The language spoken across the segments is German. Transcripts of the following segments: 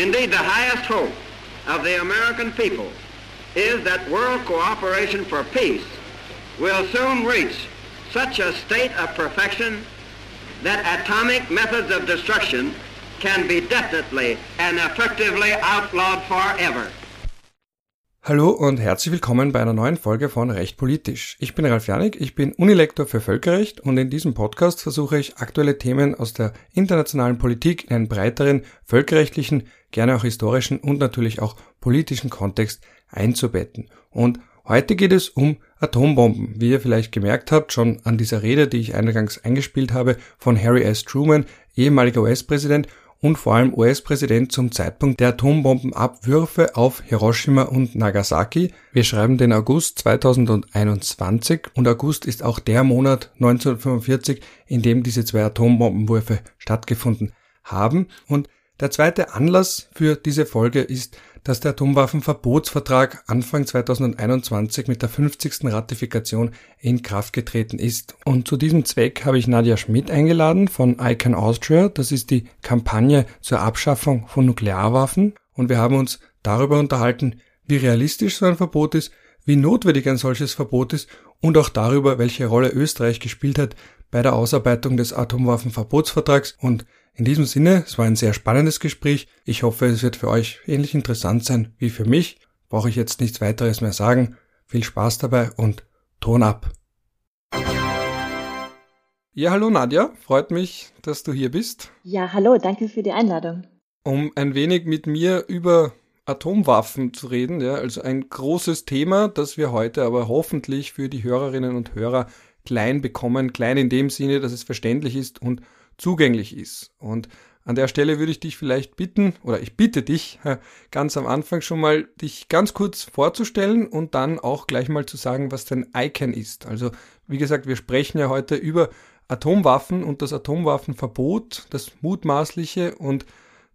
Indeed, the highest hope of the American people is that world cooperation for peace will soon reach such a state of perfection that atomic methods of destruction can be definitely and effectively outlawed forever. Hallo und herzlich willkommen bei einer neuen Folge von Recht politisch. Ich bin Ralf Janik, ich bin Unilektor für Völkerrecht und in diesem Podcast versuche ich aktuelle Themen aus der internationalen Politik in einen breiteren völkerrechtlichen, gerne auch historischen und natürlich auch politischen Kontext einzubetten. Und heute geht es um Atombomben. Wie ihr vielleicht gemerkt habt, schon an dieser Rede, die ich eingangs eingespielt habe, von Harry S. Truman, ehemaliger US-Präsident und vor allem US-Präsident zum Zeitpunkt der Atombombenabwürfe auf Hiroshima und Nagasaki. Wir schreiben den August 2021 und August ist auch der Monat 1945, in dem diese zwei Atombombenwürfe stattgefunden haben. Und der zweite Anlass für diese Folge ist dass der Atomwaffenverbotsvertrag Anfang 2021 mit der 50. Ratifikation in Kraft getreten ist. Und zu diesem Zweck habe ich Nadja Schmidt eingeladen von ICANN Austria. Das ist die Kampagne zur Abschaffung von Nuklearwaffen. Und wir haben uns darüber unterhalten, wie realistisch so ein Verbot ist, wie notwendig ein solches Verbot ist und auch darüber, welche Rolle Österreich gespielt hat bei der Ausarbeitung des Atomwaffenverbotsvertrags und in diesem Sinne, es war ein sehr spannendes Gespräch. Ich hoffe, es wird für euch ähnlich interessant sein wie für mich. Brauche ich jetzt nichts weiteres mehr sagen. Viel Spaß dabei und Ton ab. Ja, hallo Nadja, freut mich, dass du hier bist. Ja, hallo, danke für die Einladung. Um ein wenig mit mir über Atomwaffen zu reden, ja, also ein großes Thema, das wir heute aber hoffentlich für die Hörerinnen und Hörer klein bekommen, klein in dem Sinne, dass es verständlich ist und zugänglich ist. Und an der Stelle würde ich dich vielleicht bitten, oder ich bitte dich ganz am Anfang schon mal, dich ganz kurz vorzustellen und dann auch gleich mal zu sagen, was denn ICANN ist. Also, wie gesagt, wir sprechen ja heute über Atomwaffen und das Atomwaffenverbot, das mutmaßliche, und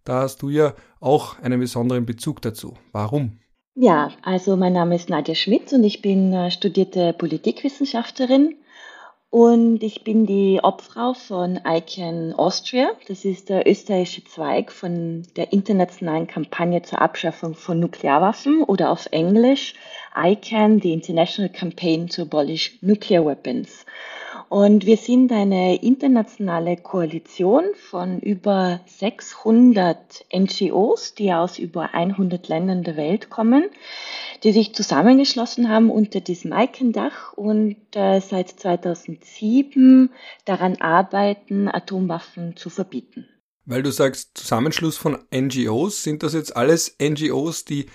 da hast du ja auch einen besonderen Bezug dazu. Warum? Ja, also mein Name ist Nadja Schmidt und ich bin äh, studierte Politikwissenschaftlerin und ich bin die Obfrau von ICANN Austria. Das ist der österreichische Zweig von der internationalen Kampagne zur Abschaffung von Nuklearwaffen oder auf Englisch ICANN, the International Campaign to Abolish Nuclear Weapons. Und wir sind eine internationale Koalition von über 600 NGOs, die aus über 100 Ländern der Welt kommen, die sich zusammengeschlossen haben unter diesem ICAN-Dach und äh, seit 2007 daran arbeiten, Atomwaffen zu verbieten. Weil du sagst Zusammenschluss von NGOs, sind das jetzt alles NGOs, die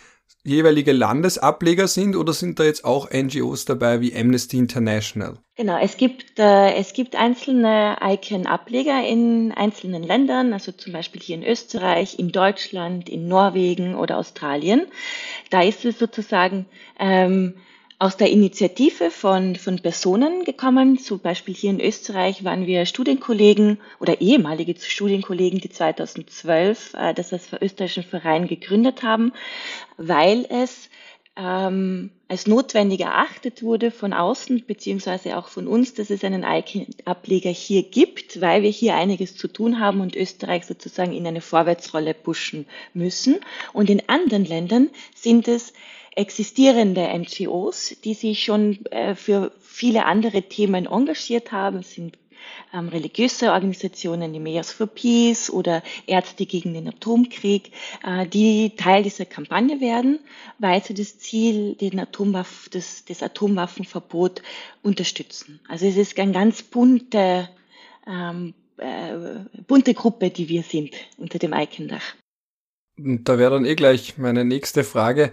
jeweilige Landesableger sind oder sind da jetzt auch NGOs dabei wie Amnesty International? Genau, es gibt, äh, es gibt einzelne ICANN-Ableger in einzelnen Ländern, also zum Beispiel hier in Österreich, in Deutschland, in Norwegen oder Australien. Da ist es sozusagen ähm, aus der Initiative von, von Personen gekommen. Zum Beispiel hier in Österreich waren wir Studienkollegen oder ehemalige Studienkollegen, die 2012 äh, das als österreichischen Verein gegründet haben, weil es ähm, als notwendig erachtet wurde von außen beziehungsweise auch von uns, dass es einen ableger hier gibt, weil wir hier einiges zu tun haben und Österreich sozusagen in eine Vorwärtsrolle pushen müssen. Und in anderen Ländern sind es existierende NGOs, die sich schon äh, für viele andere Themen engagiert haben. Sind ähm, religiöse Organisationen, die Mayors for Peace oder Ärzte gegen den Atomkrieg, äh, die Teil dieser Kampagne werden, weil sie das Ziel, den Atomwaff, das, das Atomwaffenverbot unterstützen. Also es ist eine ganz bunte, ähm, äh, bunte Gruppe, die wir sind unter dem Icon-Dach. Da wäre dann eh gleich meine nächste Frage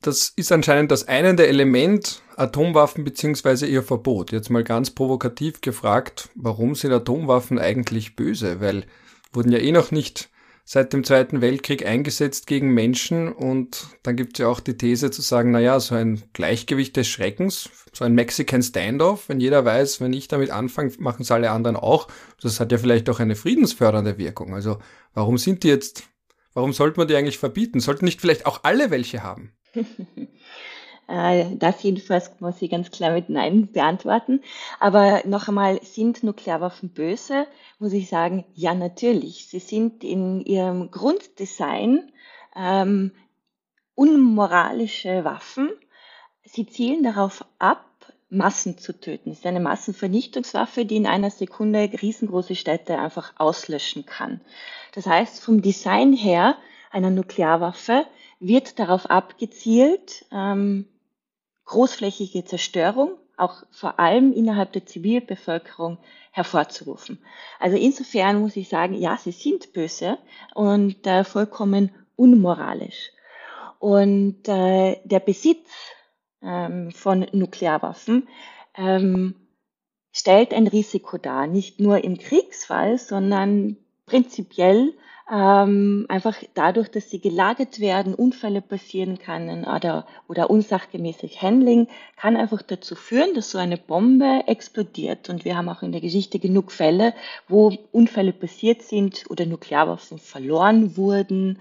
das ist anscheinend das einende Element Atomwaffen beziehungsweise ihr Verbot. Jetzt mal ganz provokativ gefragt, warum sind Atomwaffen eigentlich böse? Weil wurden ja eh noch nicht seit dem Zweiten Weltkrieg eingesetzt gegen Menschen und dann gibt es ja auch die These zu sagen, naja, so ein Gleichgewicht des Schreckens, so ein Mexican Standoff, wenn jeder weiß, wenn ich damit anfange, machen es alle anderen auch. Das hat ja vielleicht auch eine friedensfördernde Wirkung. Also warum sind die jetzt, warum sollte man die eigentlich verbieten? Sollten nicht vielleicht auch alle welche haben? Äh, das jedenfalls muss ich ganz klar mit Nein beantworten. Aber noch einmal, sind Nuklearwaffen böse? Muss ich sagen, ja natürlich. Sie sind in ihrem Grunddesign ähm, unmoralische Waffen. Sie zielen darauf ab, Massen zu töten. Es ist eine Massenvernichtungswaffe, die in einer Sekunde riesengroße Städte einfach auslöschen kann. Das heißt, vom Design her einer Nuklearwaffe wird darauf abgezielt, ähm, großflächige Zerstörung, auch vor allem innerhalb der Zivilbevölkerung hervorzurufen. Also insofern muss ich sagen, ja, sie sind böse und äh, vollkommen unmoralisch. Und äh, der Besitz ähm, von Nuklearwaffen ähm, stellt ein Risiko dar, nicht nur im Kriegsfall, sondern prinzipiell ähm, einfach dadurch, dass sie gelagert werden, Unfälle passieren können oder, oder unsachgemäßes Handling, kann einfach dazu führen, dass so eine Bombe explodiert. Und wir haben auch in der Geschichte genug Fälle, wo Unfälle passiert sind oder Nuklearwaffen verloren wurden,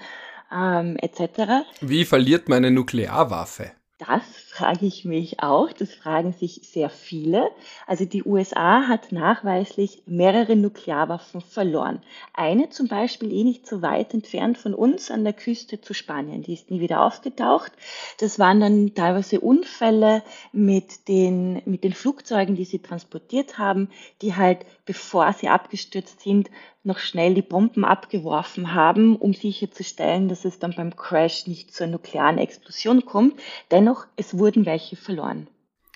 ähm, etc. Wie verliert man eine Nuklearwaffe? Das frage ich mich auch. Das fragen sich sehr viele. Also die USA hat nachweislich mehrere Nuklearwaffen verloren. Eine zum Beispiel eh nicht so weit entfernt von uns an der Küste zu Spanien. Die ist nie wieder aufgetaucht. Das waren dann teilweise Unfälle mit den, mit den Flugzeugen, die sie transportiert haben, die halt, bevor sie abgestürzt sind, noch schnell die Bomben abgeworfen haben, um sicherzustellen, dass es dann beim Crash nicht zur nuklearen Explosion kommt. Dennoch, es wurden welche verloren.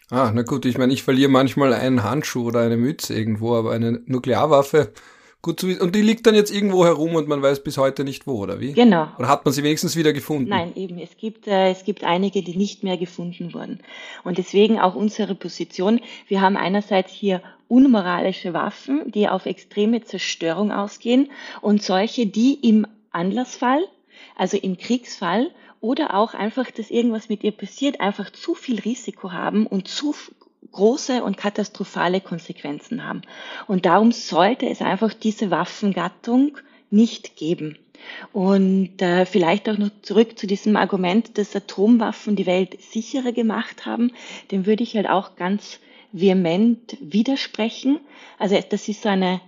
Ah, na gut, ich meine, ich verliere manchmal einen Handschuh oder eine Mütze irgendwo, aber eine Nuklearwaffe, Gut zu wissen. Und die liegt dann jetzt irgendwo herum und man weiß bis heute nicht wo, oder wie? Genau. Oder hat man sie wenigstens wieder gefunden? Nein, eben. Es gibt, äh, es gibt einige, die nicht mehr gefunden wurden. Und deswegen auch unsere Position. Wir haben einerseits hier unmoralische Waffen, die auf extreme Zerstörung ausgehen und solche, die im Anlassfall, also im Kriegsfall oder auch einfach, dass irgendwas mit ihr passiert, einfach zu viel Risiko haben und zu große und katastrophale Konsequenzen haben. Und darum sollte es einfach diese Waffengattung nicht geben. Und äh, vielleicht auch noch zurück zu diesem Argument, dass Atomwaffen die Welt sicherer gemacht haben, dem würde ich halt auch ganz vehement widersprechen. Also das ist so eine,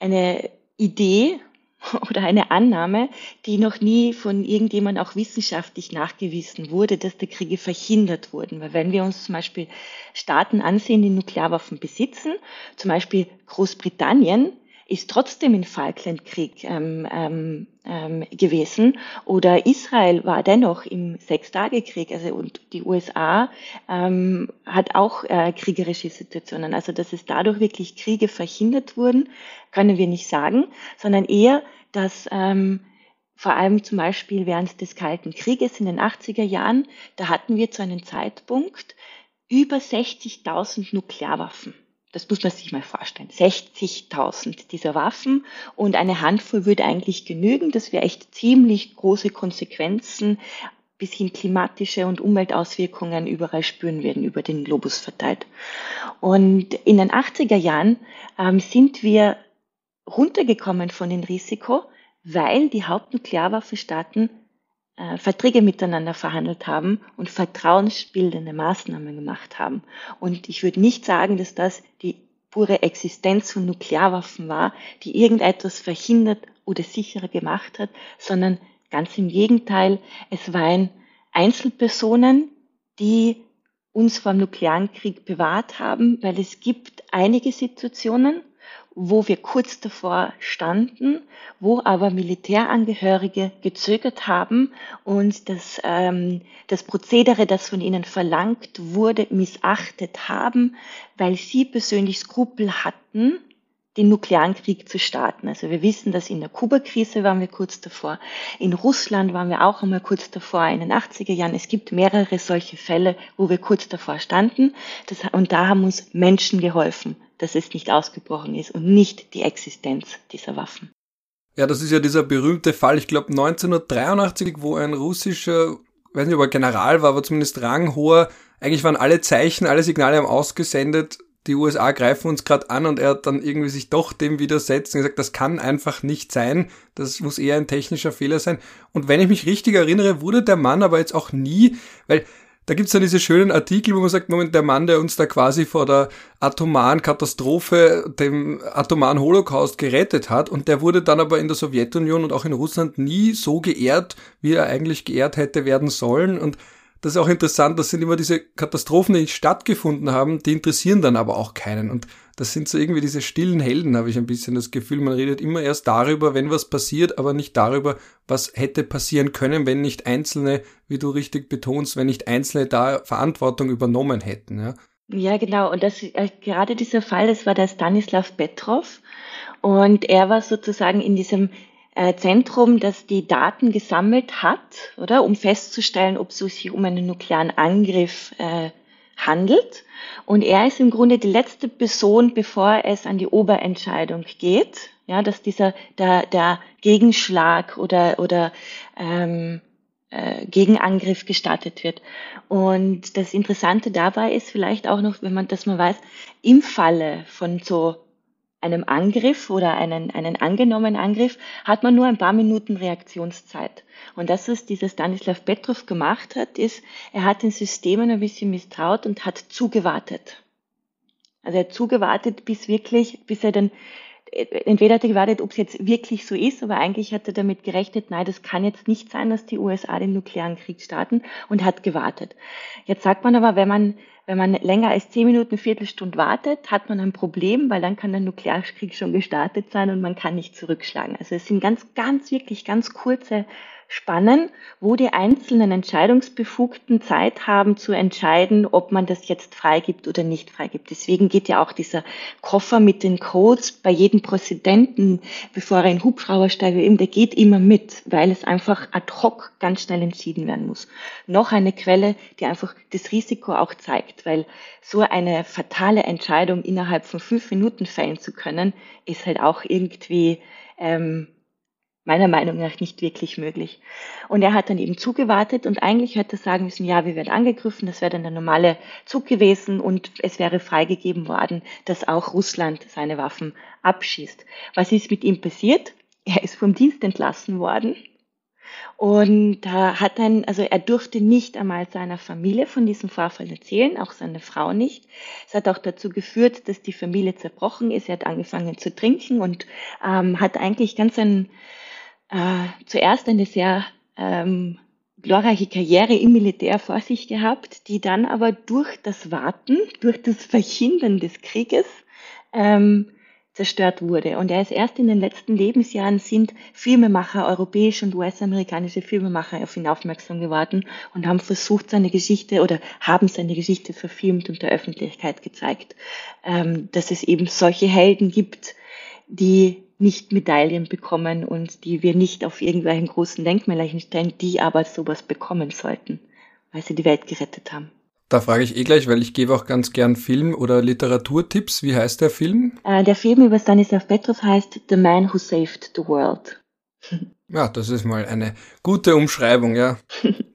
eine Idee, oder eine Annahme, die noch nie von irgendjemand auch wissenschaftlich nachgewiesen wurde, dass die Kriege verhindert wurden. Weil wenn wir uns zum Beispiel Staaten ansehen, die Nuklearwaffen besitzen, zum Beispiel Großbritannien, ist trotzdem im Falklandkrieg ähm, ähm, ähm, gewesen oder Israel war dennoch im Sechstagekrieg also und die USA ähm, hat auch äh, kriegerische Situationen. Also dass es dadurch wirklich Kriege verhindert wurden, können wir nicht sagen, sondern eher, dass ähm, vor allem zum Beispiel während des Kalten Krieges in den 80er Jahren, da hatten wir zu einem Zeitpunkt über 60.000 Nuklearwaffen. Das muss man sich mal vorstellen. 60.000 dieser Waffen und eine Handvoll würde eigentlich genügen. Das wäre echt ziemlich große Konsequenzen bis hin klimatische und Umweltauswirkungen überall spüren werden, über den Globus verteilt. Und in den 80er Jahren ähm, sind wir runtergekommen von dem Risiko, weil die Hauptnuklearwaffenstaaten äh, Verträge miteinander verhandelt haben und vertrauensbildende Maßnahmen gemacht haben. Und ich würde nicht sagen, dass das die pure Existenz von Nuklearwaffen war, die irgendetwas verhindert oder sicherer gemacht hat, sondern ganz im Gegenteil, es waren Einzelpersonen, die uns vor dem nuklearen Krieg bewahrt haben, weil es gibt einige Situationen, wo wir kurz davor standen, wo aber Militärangehörige gezögert haben und das, ähm, das Prozedere, das von ihnen verlangt wurde, missachtet haben, weil sie persönlich Skrupel hatten, den nuklearen Krieg zu starten. Also wir wissen, dass in der Kuba-Krise waren wir kurz davor, in Russland waren wir auch einmal kurz davor, in den 80er Jahren. Es gibt mehrere solche Fälle, wo wir kurz davor standen. Das, und da haben uns Menschen geholfen, dass es nicht ausgebrochen ist und nicht die Existenz dieser Waffen. Ja, das ist ja dieser berühmte Fall, ich glaube 1983, wo ein russischer, weiß nicht, ob er General war, aber zumindest ranghoher, eigentlich waren alle Zeichen, alle Signale haben ausgesendet, die USA greifen uns gerade an und er hat dann irgendwie sich doch dem widersetzt und gesagt, das kann einfach nicht sein, das muss eher ein technischer Fehler sein. Und wenn ich mich richtig erinnere, wurde der Mann aber jetzt auch nie, weil da gibt's dann diese schönen Artikel, wo man sagt, Moment, der Mann, der uns da quasi vor der atomaren Katastrophe, dem atomaren Holocaust gerettet hat, und der wurde dann aber in der Sowjetunion und auch in Russland nie so geehrt, wie er eigentlich geehrt hätte werden sollen. Und das ist auch interessant, das sind immer diese Katastrophen, die stattgefunden haben, die interessieren dann aber auch keinen. Und das sind so irgendwie diese stillen Helden, habe ich ein bisschen das Gefühl. Man redet immer erst darüber, wenn was passiert, aber nicht darüber, was hätte passieren können, wenn nicht Einzelne, wie du richtig betonst, wenn nicht Einzelne da Verantwortung übernommen hätten. Ja, ja genau. Und das, äh, gerade dieser Fall, das war der Stanislav Petrov. Und er war sozusagen in diesem äh, Zentrum, das die Daten gesammelt hat, oder, um festzustellen, ob es sich um einen nuklearen Angriff äh, handelt. Und er ist im Grunde die letzte Person, bevor es an die Oberentscheidung geht, ja, dass dieser der, der Gegenschlag oder oder ähm, äh, Gegenangriff gestartet wird. Und das Interessante dabei ist vielleicht auch noch, wenn man, dass man weiß, im Falle von so einem Angriff oder einen, einen angenommenen Angriff hat man nur ein paar Minuten Reaktionszeit. Und das, was dieser Stanislav Petrov gemacht hat, ist, er hat den Systemen ein bisschen misstraut und hat zugewartet. Also er hat zugewartet, bis wirklich, bis er dann, entweder hat er gewartet, ob es jetzt wirklich so ist, aber eigentlich hat er damit gerechnet, nein, das kann jetzt nicht sein, dass die USA den nuklearen Krieg starten und hat gewartet. Jetzt sagt man aber, wenn man wenn man länger als zehn Minuten, Viertelstunde wartet, hat man ein Problem, weil dann kann der Nuklearkrieg schon gestartet sein und man kann nicht zurückschlagen. Also es sind ganz, ganz, wirklich ganz kurze spannen, wo die einzelnen Entscheidungsbefugten Zeit haben zu entscheiden, ob man das jetzt freigibt oder nicht freigibt. Deswegen geht ja auch dieser Koffer mit den Codes bei jedem Präsidenten, bevor er in Hubschrauber steigt, der geht immer mit, weil es einfach ad hoc ganz schnell entschieden werden muss. Noch eine Quelle, die einfach das Risiko auch zeigt, weil so eine fatale Entscheidung innerhalb von fünf Minuten fällen zu können, ist halt auch irgendwie ähm, meiner Meinung nach nicht wirklich möglich. Und er hat dann eben zugewartet und eigentlich hätte er sagen müssen, ja, wir werden angegriffen, das wäre dann der normale Zug gewesen und es wäre freigegeben worden, dass auch Russland seine Waffen abschießt. Was ist mit ihm passiert? Er ist vom Dienst entlassen worden und hat dann, also er durfte nicht einmal seiner Familie von diesem Vorfall erzählen, auch seine Frau nicht. Es hat auch dazu geführt, dass die Familie zerbrochen ist. Er hat angefangen zu trinken und ähm, hat eigentlich ganz ein äh, zuerst eine sehr ähm, glorreiche Karriere im Militär vor sich gehabt, die dann aber durch das Warten, durch das Verhindern des Krieges ähm, zerstört wurde. Und er ist erst in den letzten Lebensjahren sind Filmemacher, europäische und US-amerikanische Filmemacher auf ihn aufmerksam geworden und haben versucht, seine Geschichte oder haben seine Geschichte verfilmt und der Öffentlichkeit gezeigt, ähm, dass es eben solche Helden gibt, die nicht Medaillen bekommen und die wir nicht auf irgendwelchen großen Denkmälern stellen, die aber sowas bekommen sollten, weil sie die Welt gerettet haben. Da frage ich eh gleich, weil ich gebe auch ganz gern Film- oder Literaturtipps. Wie heißt der Film? Äh, der Film über Stanislav Petrov heißt The Man Who Saved the World. Ja, das ist mal eine gute Umschreibung, ja.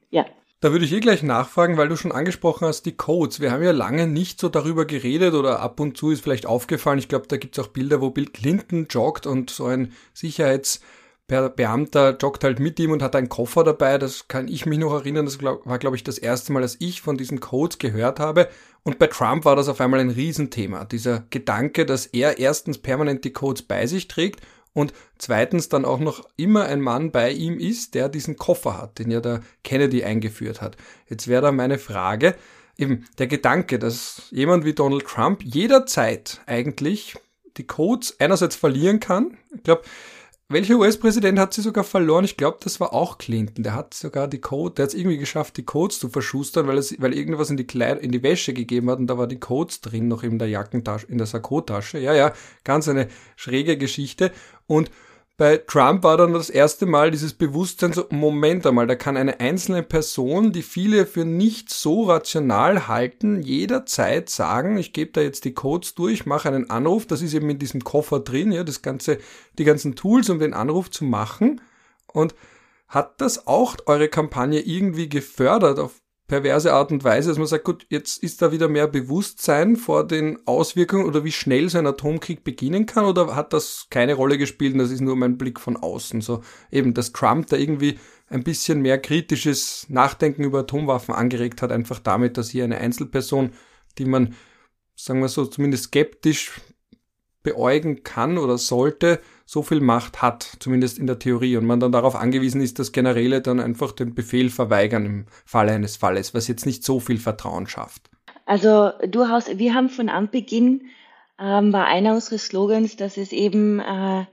Da würde ich eh gleich nachfragen, weil du schon angesprochen hast, die Codes. Wir haben ja lange nicht so darüber geredet oder ab und zu ist vielleicht aufgefallen. Ich glaube, da gibt es auch Bilder, wo Bill Clinton joggt und so ein Sicherheitsbeamter joggt halt mit ihm und hat einen Koffer dabei. Das kann ich mich noch erinnern. Das war, glaube ich, das erste Mal, dass ich von diesen Codes gehört habe. Und bei Trump war das auf einmal ein Riesenthema. Dieser Gedanke, dass er erstens permanent die Codes bei sich trägt und zweitens dann auch noch immer ein Mann bei ihm ist, der diesen Koffer hat, den ja der Kennedy eingeführt hat. Jetzt wäre da meine Frage, eben der Gedanke, dass jemand wie Donald Trump jederzeit eigentlich die Codes einerseits verlieren kann. Ich glaube, welcher US-Präsident hat sie sogar verloren? Ich glaube, das war auch Clinton. Der hat sogar die Code, der hat es irgendwie geschafft, die Codes zu verschustern, weil es, weil irgendwas in die Kleid, in die Wäsche gegeben hat und da war die Codes drin noch in der Jackentasche, in der Sakkotasche. Ja, ja, ganz eine schräge Geschichte. Und bei Trump war dann das erste Mal dieses Bewusstsein so, Moment einmal, da kann eine einzelne Person, die viele für nicht so rational halten, jederzeit sagen, ich gebe da jetzt die Codes durch, mache einen Anruf, das ist eben in diesem Koffer drin, ja, das ganze, die ganzen Tools, um den Anruf zu machen. Und hat das auch eure Kampagne irgendwie gefördert auf perverse Art und Weise, dass man sagt, gut, jetzt ist da wieder mehr Bewusstsein vor den Auswirkungen oder wie schnell so ein Atomkrieg beginnen kann oder hat das keine Rolle gespielt und das ist nur mein Blick von außen? So eben, dass Trump da irgendwie ein bisschen mehr kritisches Nachdenken über Atomwaffen angeregt hat, einfach damit, dass hier eine Einzelperson, die man, sagen wir so, zumindest skeptisch beäugen kann oder sollte, so viel Macht hat, zumindest in der Theorie, und man dann darauf angewiesen ist, dass Generäle dann einfach den Befehl verweigern im Falle eines Falles, was jetzt nicht so viel Vertrauen schafft. Also durchaus, wir haben von Anbeginn, ähm, war einer unserer Slogans, dass es eben äh,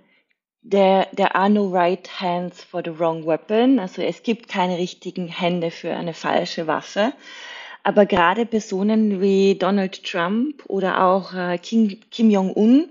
der, der are no right hands for the wrong weapon, also es gibt keine richtigen Hände für eine falsche Waffe. Aber gerade Personen wie Donald Trump oder auch äh, Kim, Kim Jong-un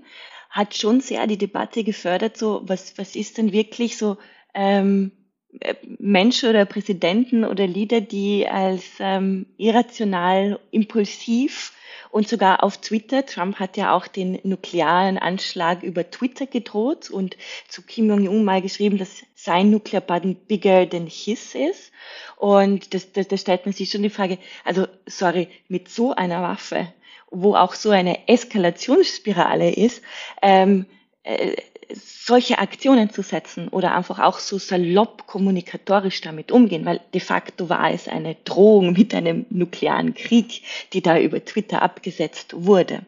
hat schon sehr die Debatte gefördert, so was, was ist denn wirklich so ähm, äh, Menschen oder Präsidenten oder Leader, die als ähm, irrational, impulsiv und sogar auf Twitter, Trump hat ja auch den nuklearen Anschlag über Twitter gedroht und zu Kim Jong-un mal geschrieben, dass sein Nuklearbaden bigger than his ist. Und das, das, da stellt man sich schon die Frage, also sorry, mit so einer Waffe wo auch so eine Eskalationsspirale ist, ähm, äh, solche Aktionen zu setzen oder einfach auch so salopp kommunikatorisch damit umgehen, weil de facto war es eine Drohung mit einem nuklearen Krieg, die da über Twitter abgesetzt wurde.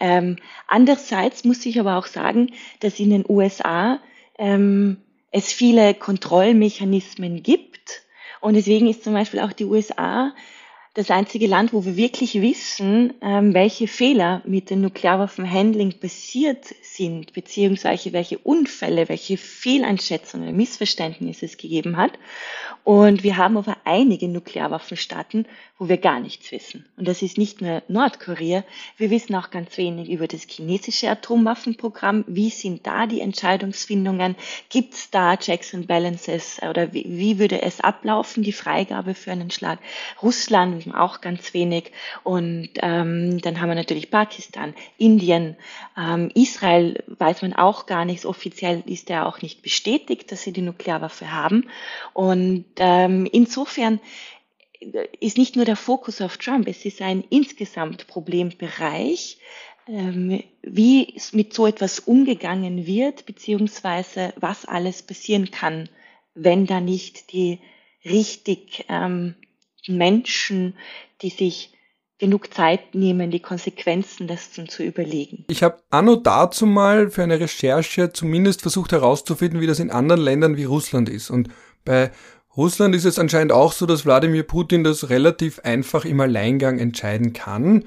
Ähm, andererseits muss ich aber auch sagen, dass in den USA ähm, es viele Kontrollmechanismen gibt und deswegen ist zum Beispiel auch die USA das einzige Land, wo wir wirklich wissen, ähm, welche Fehler mit den Nuklearwaffenhandling passiert sind, beziehungsweise welche Unfälle, welche Fehleinschätzungen, Missverständnisse es gegeben hat. Und wir haben aber einige Nuklearwaffenstaaten, wo wir gar nichts wissen. Und das ist nicht nur Nordkorea. Wir wissen auch ganz wenig über das chinesische Atomwaffenprogramm. Wie sind da die Entscheidungsfindungen? Gibt es da Checks and Balances? Oder wie, wie würde es ablaufen, die Freigabe für einen Schlag? Russland wissen auch ganz wenig. Und ähm, dann haben wir natürlich Pakistan, Indien, ähm, Israel weiß man auch gar nichts. Offiziell ist ja auch nicht bestätigt, dass sie die Nuklearwaffe haben. Und ähm, insofern ist nicht nur der Fokus auf Trump, es ist ein insgesamt Problembereich, ähm, wie mit so etwas umgegangen wird, beziehungsweise was alles passieren kann, wenn da nicht die richtig ähm, Menschen, die sich genug Zeit nehmen, die Konsequenzen dessen zu überlegen. Ich habe anno dazu mal für eine Recherche zumindest versucht herauszufinden, wie das in anderen Ländern wie Russland ist. Und bei Russland ist es anscheinend auch so, dass Wladimir Putin das relativ einfach im Alleingang entscheiden kann.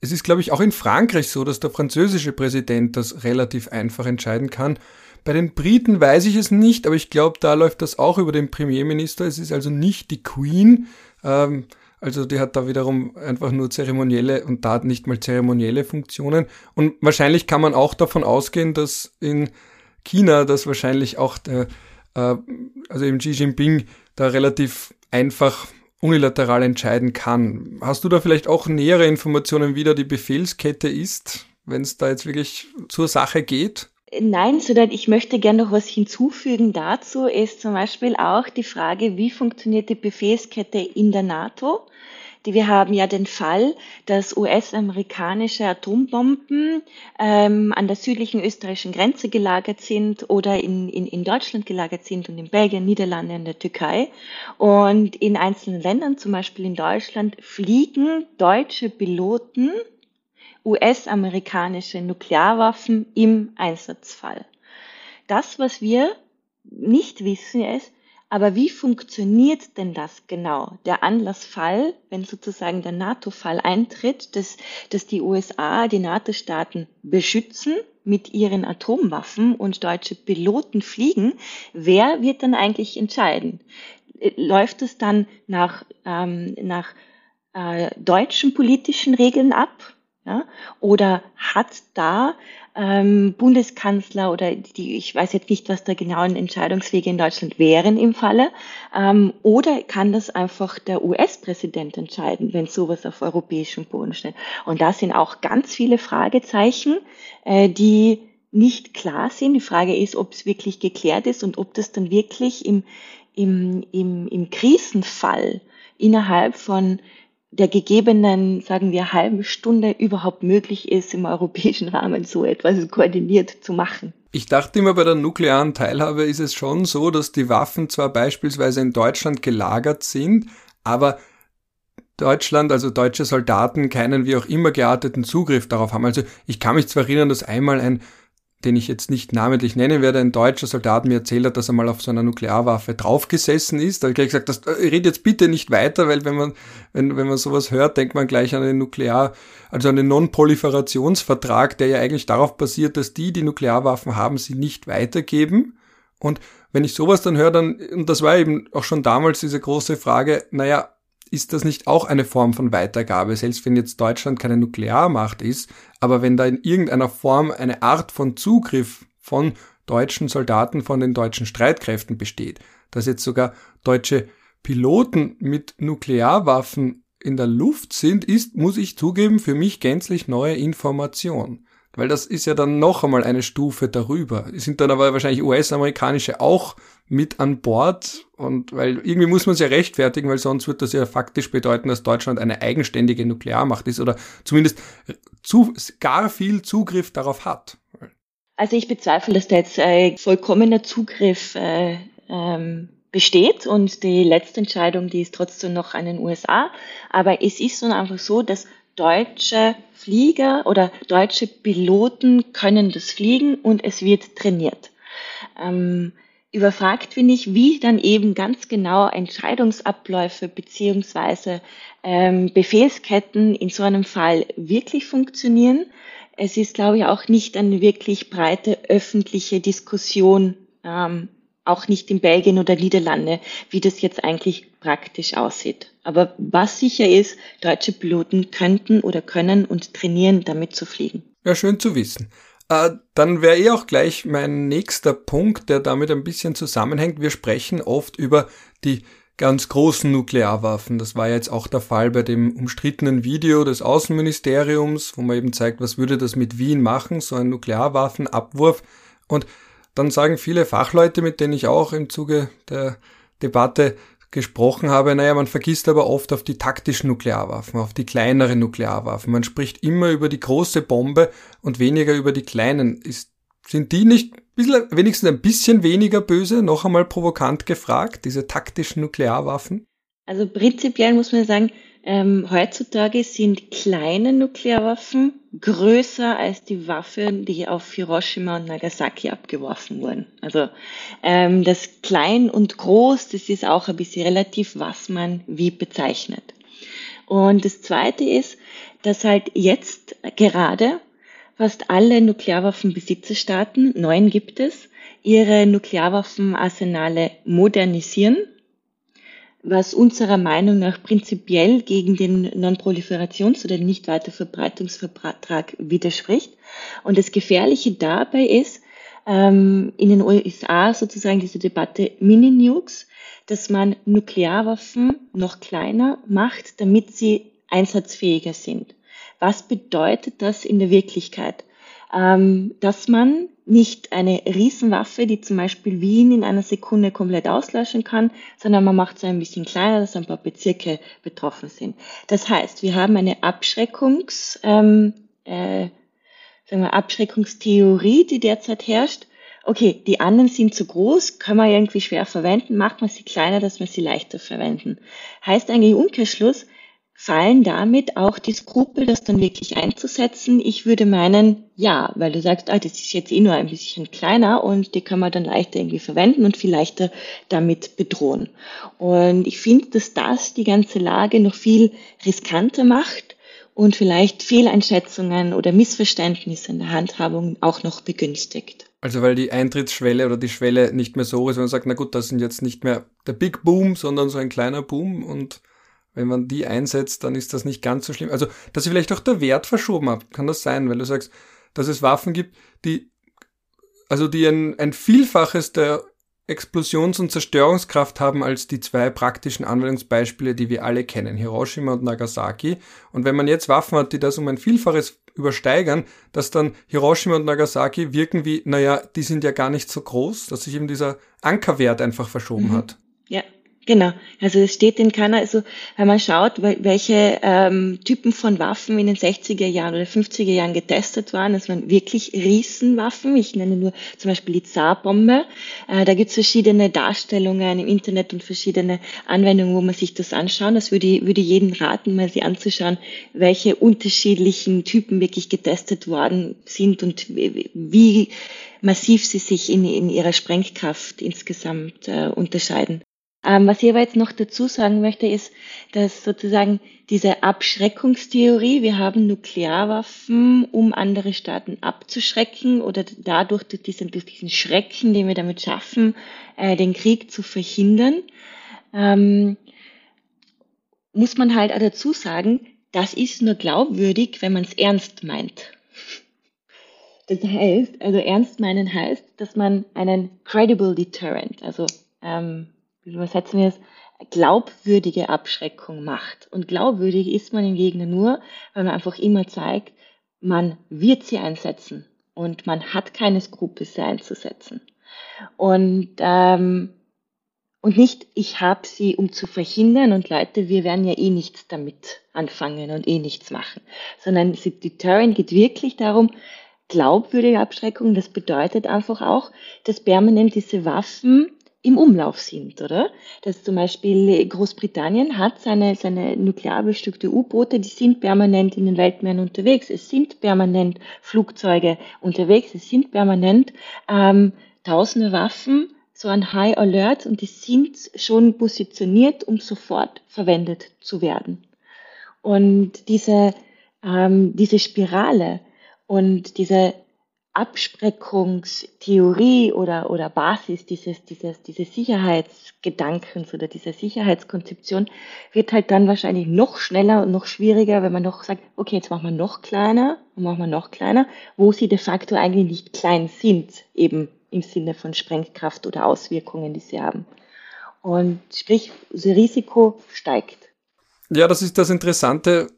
Es ist, glaube ich, auch in Frankreich so, dass der französische Präsident das relativ einfach entscheiden kann. Bei den Briten weiß ich es nicht, aber ich glaube, da läuft das auch über den Premierminister. Es ist also nicht die Queen. Ähm, also die hat da wiederum einfach nur zeremonielle und da nicht mal zeremonielle Funktionen. Und wahrscheinlich kann man auch davon ausgehen, dass in China das wahrscheinlich auch der, äh, also eben Xi Jinping da relativ einfach unilateral entscheiden kann. Hast du da vielleicht auch nähere Informationen, wie da die Befehlskette ist, wenn es da jetzt wirklich zur Sache geht? Nein, sondern ich möchte gerne noch was hinzufügen dazu, ist zum Beispiel auch die Frage, wie funktioniert die Befehlskette in der NATO? Die, wir haben ja den Fall, dass US-amerikanische Atombomben ähm, an der südlichen österreichischen Grenze gelagert sind oder in, in, in Deutschland gelagert sind und in Belgien, Niederlande und der Türkei. Und in einzelnen Ländern, zum Beispiel in Deutschland, fliegen deutsche Piloten US-amerikanische Nuklearwaffen im Einsatzfall. Das, was wir nicht wissen, ist, aber wie funktioniert denn das genau? Der Anlassfall, wenn sozusagen der NATO-Fall eintritt, dass, dass die USA die NATO-Staaten beschützen mit ihren Atomwaffen und deutsche Piloten fliegen, wer wird dann eigentlich entscheiden? Läuft es dann nach, ähm, nach äh, deutschen politischen Regeln ab? Ja? Oder hat da ähm, Bundeskanzler oder die, ich weiß jetzt nicht, was da genauen Entscheidungswege in Deutschland wären im Falle, ähm, oder kann das einfach der US-Präsident entscheiden, wenn sowas auf europäischem Boden steht? Und da sind auch ganz viele Fragezeichen, äh, die nicht klar sind. Die Frage ist, ob es wirklich geklärt ist und ob das dann wirklich im, im, im, im Krisenfall innerhalb von der gegebenen, sagen wir, halben Stunde überhaupt möglich ist, im europäischen Rahmen so etwas koordiniert zu machen. Ich dachte immer, bei der nuklearen Teilhabe ist es schon so, dass die Waffen zwar beispielsweise in Deutschland gelagert sind, aber Deutschland, also deutsche Soldaten, keinen wie auch immer gearteten Zugriff darauf haben. Also ich kann mich zwar erinnern, dass einmal ein den ich jetzt nicht namentlich nennen werde, ein deutscher Soldat mir erzählt hat, dass er mal auf so einer Nuklearwaffe draufgesessen ist. Da habe ich gleich gesagt, das, äh, red jetzt bitte nicht weiter, weil wenn man, wenn, wenn man sowas hört, denkt man gleich an den Nuklear, also an den Non-Proliferationsvertrag, der ja eigentlich darauf basiert, dass die, die Nuklearwaffen haben, sie nicht weitergeben. Und wenn ich sowas dann höre, dann, und das war eben auch schon damals diese große Frage, naja, ist das nicht auch eine Form von Weitergabe, selbst wenn jetzt Deutschland keine Nuklearmacht ist, aber wenn da in irgendeiner Form eine Art von Zugriff von deutschen Soldaten, von den deutschen Streitkräften besteht, dass jetzt sogar deutsche Piloten mit Nuklearwaffen in der Luft sind, ist, muss ich zugeben, für mich gänzlich neue Information. Weil das ist ja dann noch einmal eine Stufe darüber. Sind dann aber wahrscheinlich US-amerikanische auch mit an Bord und weil irgendwie muss man es ja rechtfertigen, weil sonst wird das ja faktisch bedeuten, dass Deutschland eine eigenständige Nuklearmacht ist oder zumindest zu, gar viel Zugriff darauf hat. Also ich bezweifle, dass da jetzt äh, vollkommener Zugriff äh, ähm, besteht und die letzte Entscheidung, die ist trotzdem noch an den USA. Aber es ist so einfach so, dass deutsche Flieger oder deutsche Piloten können das fliegen und es wird trainiert. Ähm, überfragt bin ich, wie dann eben ganz genau Entscheidungsabläufe beziehungsweise ähm, Befehlsketten in so einem Fall wirklich funktionieren. Es ist, glaube ich, auch nicht eine wirklich breite öffentliche Diskussion, ähm, auch nicht in Belgien oder Niederlande, wie das jetzt eigentlich praktisch aussieht. Aber was sicher ist, deutsche Piloten könnten oder können und trainieren, damit zu fliegen. Ja, schön zu wissen. Äh, dann wäre eh auch gleich mein nächster Punkt, der damit ein bisschen zusammenhängt. Wir sprechen oft über die ganz großen Nuklearwaffen. Das war jetzt auch der Fall bei dem umstrittenen Video des Außenministeriums, wo man eben zeigt, was würde das mit Wien machen, so ein Nuklearwaffenabwurf. Und dann sagen viele Fachleute, mit denen ich auch im Zuge der Debatte gesprochen habe, naja, man vergisst aber oft auf die taktischen Nuklearwaffen, auf die kleineren Nuklearwaffen. Man spricht immer über die große Bombe und weniger über die kleinen. Ist, sind die nicht bisschen, wenigstens ein bisschen weniger böse? Noch einmal provokant gefragt, diese taktischen Nuklearwaffen? Also prinzipiell muss man sagen, ähm, heutzutage sind kleine Nuklearwaffen größer als die Waffen, die auf Hiroshima und Nagasaki abgeworfen wurden. Also ähm, das Klein und Groß, das ist auch ein bisschen relativ, was man wie bezeichnet. Und das Zweite ist, dass halt jetzt gerade fast alle Nuklearwaffenbesitzerstaaten, neun gibt es, ihre Nuklearwaffenarsenale modernisieren was unserer Meinung nach prinzipiell gegen den Non-Proliferations- oder Nicht-Weiterverbreitungsvertrag widerspricht. Und das Gefährliche dabei ist, ähm, in den USA sozusagen diese Debatte Mini-Nukes, dass man Nuklearwaffen noch kleiner macht, damit sie einsatzfähiger sind. Was bedeutet das in der Wirklichkeit? Ähm, dass man nicht eine Riesenwaffe, die zum Beispiel Wien in einer Sekunde komplett auslöschen kann, sondern man macht es ein bisschen kleiner, dass ein paar Bezirke betroffen sind. Das heißt, wir haben eine Abschreckungs, ähm, äh, sagen wir, Abschreckungstheorie, die derzeit herrscht. Okay, die anderen sind zu groß, können wir irgendwie schwer verwenden, macht man sie kleiner, dass wir sie leichter verwenden. Heißt eigentlich Umkehrschluss, fallen damit auch die Skrupel, das dann wirklich einzusetzen? Ich würde meinen, ja, weil du sagst, ah, das ist jetzt eh nur ein bisschen kleiner und die kann man dann leichter irgendwie verwenden und viel leichter damit bedrohen. Und ich finde, dass das die ganze Lage noch viel riskanter macht und vielleicht Fehleinschätzungen oder Missverständnisse in der Handhabung auch noch begünstigt. Also weil die Eintrittsschwelle oder die Schwelle nicht mehr so ist, wenn man sagt, na gut, das sind jetzt nicht mehr der Big Boom, sondern so ein kleiner Boom und wenn man die einsetzt, dann ist das nicht ganz so schlimm. Also, dass sie vielleicht auch der Wert verschoben hat, kann das sein, weil du sagst, dass es Waffen gibt, die, also die ein, ein Vielfaches der Explosions- und Zerstörungskraft haben als die zwei praktischen Anwendungsbeispiele, die wir alle kennen, Hiroshima und Nagasaki. Und wenn man jetzt Waffen hat, die das um ein Vielfaches übersteigern, dass dann Hiroshima und Nagasaki wirken wie, naja, die sind ja gar nicht so groß, dass sich eben dieser Ankerwert einfach verschoben mhm. hat. Genau, also es steht in keiner, also wenn man schaut, welche ähm, Typen von Waffen in den 60er Jahren oder 50er Jahren getestet waren, das waren wirklich Riesenwaffen. Ich nenne nur zum Beispiel die Zarbombe. Äh, da gibt es verschiedene Darstellungen im Internet und verschiedene Anwendungen, wo man sich das anschauen. Das würde, würde jeden raten, mal sie anzuschauen, welche unterschiedlichen Typen wirklich getestet worden sind und wie massiv sie sich in, in ihrer Sprengkraft insgesamt äh, unterscheiden. Ähm, was ich aber jetzt noch dazu sagen möchte, ist, dass sozusagen diese Abschreckungstheorie, wir haben Nuklearwaffen, um andere Staaten abzuschrecken oder dadurch durch diesen, durch diesen Schrecken, den wir damit schaffen, äh, den Krieg zu verhindern, ähm, muss man halt auch dazu sagen, das ist nur glaubwürdig, wenn man es ernst meint. Das heißt, also ernst meinen heißt, dass man einen credible deterrent, also ähm, wie übersetzen wir es, glaubwürdige Abschreckung macht. Und glaubwürdig ist man im Gegner nur, weil man einfach immer zeigt, man wird sie einsetzen und man hat keine Skrupel, sie einzusetzen. Und, ähm, und nicht, ich habe sie, um zu verhindern und Leute, wir werden ja eh nichts damit anfangen und eh nichts machen, sondern Deterrent geht wirklich darum, glaubwürdige Abschreckung, das bedeutet einfach auch, dass permanent diese Waffen im Umlauf sind, oder? Dass zum Beispiel Großbritannien hat seine, seine nuklear bestückte U-Boote, die sind permanent in den Weltmeeren unterwegs. Es sind permanent Flugzeuge unterwegs. Es sind permanent ähm, tausende Waffen, so ein High Alert und die sind schon positioniert, um sofort verwendet zu werden. Und diese, ähm, diese Spirale und diese Abschreckungstheorie oder, oder Basis dieses, dieses, dieses Sicherheitsgedankens oder dieser Sicherheitskonzeption wird halt dann wahrscheinlich noch schneller und noch schwieriger, wenn man noch sagt, okay, jetzt machen wir noch kleiner und machen wir noch kleiner, wo sie de facto eigentlich nicht klein sind, eben im Sinne von Sprengkraft oder Auswirkungen, die sie haben. Und sprich, das Risiko steigt. Ja, das ist das Interessante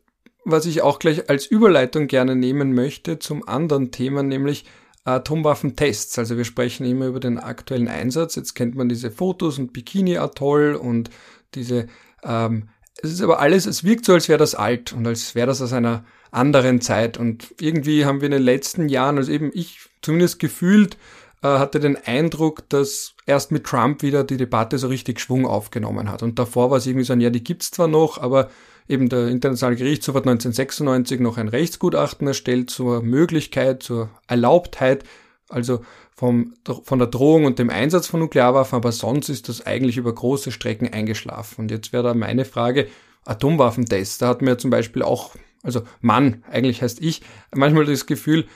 was ich auch gleich als Überleitung gerne nehmen möchte zum anderen Thema, nämlich Atomwaffentests. Also wir sprechen immer über den aktuellen Einsatz. Jetzt kennt man diese Fotos und Bikini-Atoll und diese, ähm, es ist aber alles, es wirkt so, als wäre das alt und als wäre das aus einer anderen Zeit. Und irgendwie haben wir in den letzten Jahren, also eben ich zumindest gefühlt, äh, hatte den Eindruck, dass erst mit Trump wieder die Debatte so richtig Schwung aufgenommen hat. Und davor war es irgendwie so ja, die gibt's zwar noch, aber eben der Internationale Gerichtshof hat 1996 noch ein Rechtsgutachten erstellt zur Möglichkeit, zur Erlaubtheit, also vom, von der Drohung und dem Einsatz von Nuklearwaffen, aber sonst ist das eigentlich über große Strecken eingeschlafen. Und jetzt wäre da meine Frage, Atomwaffentests, da hat mir zum Beispiel auch, also Mann, eigentlich heißt ich, manchmal das Gefühl,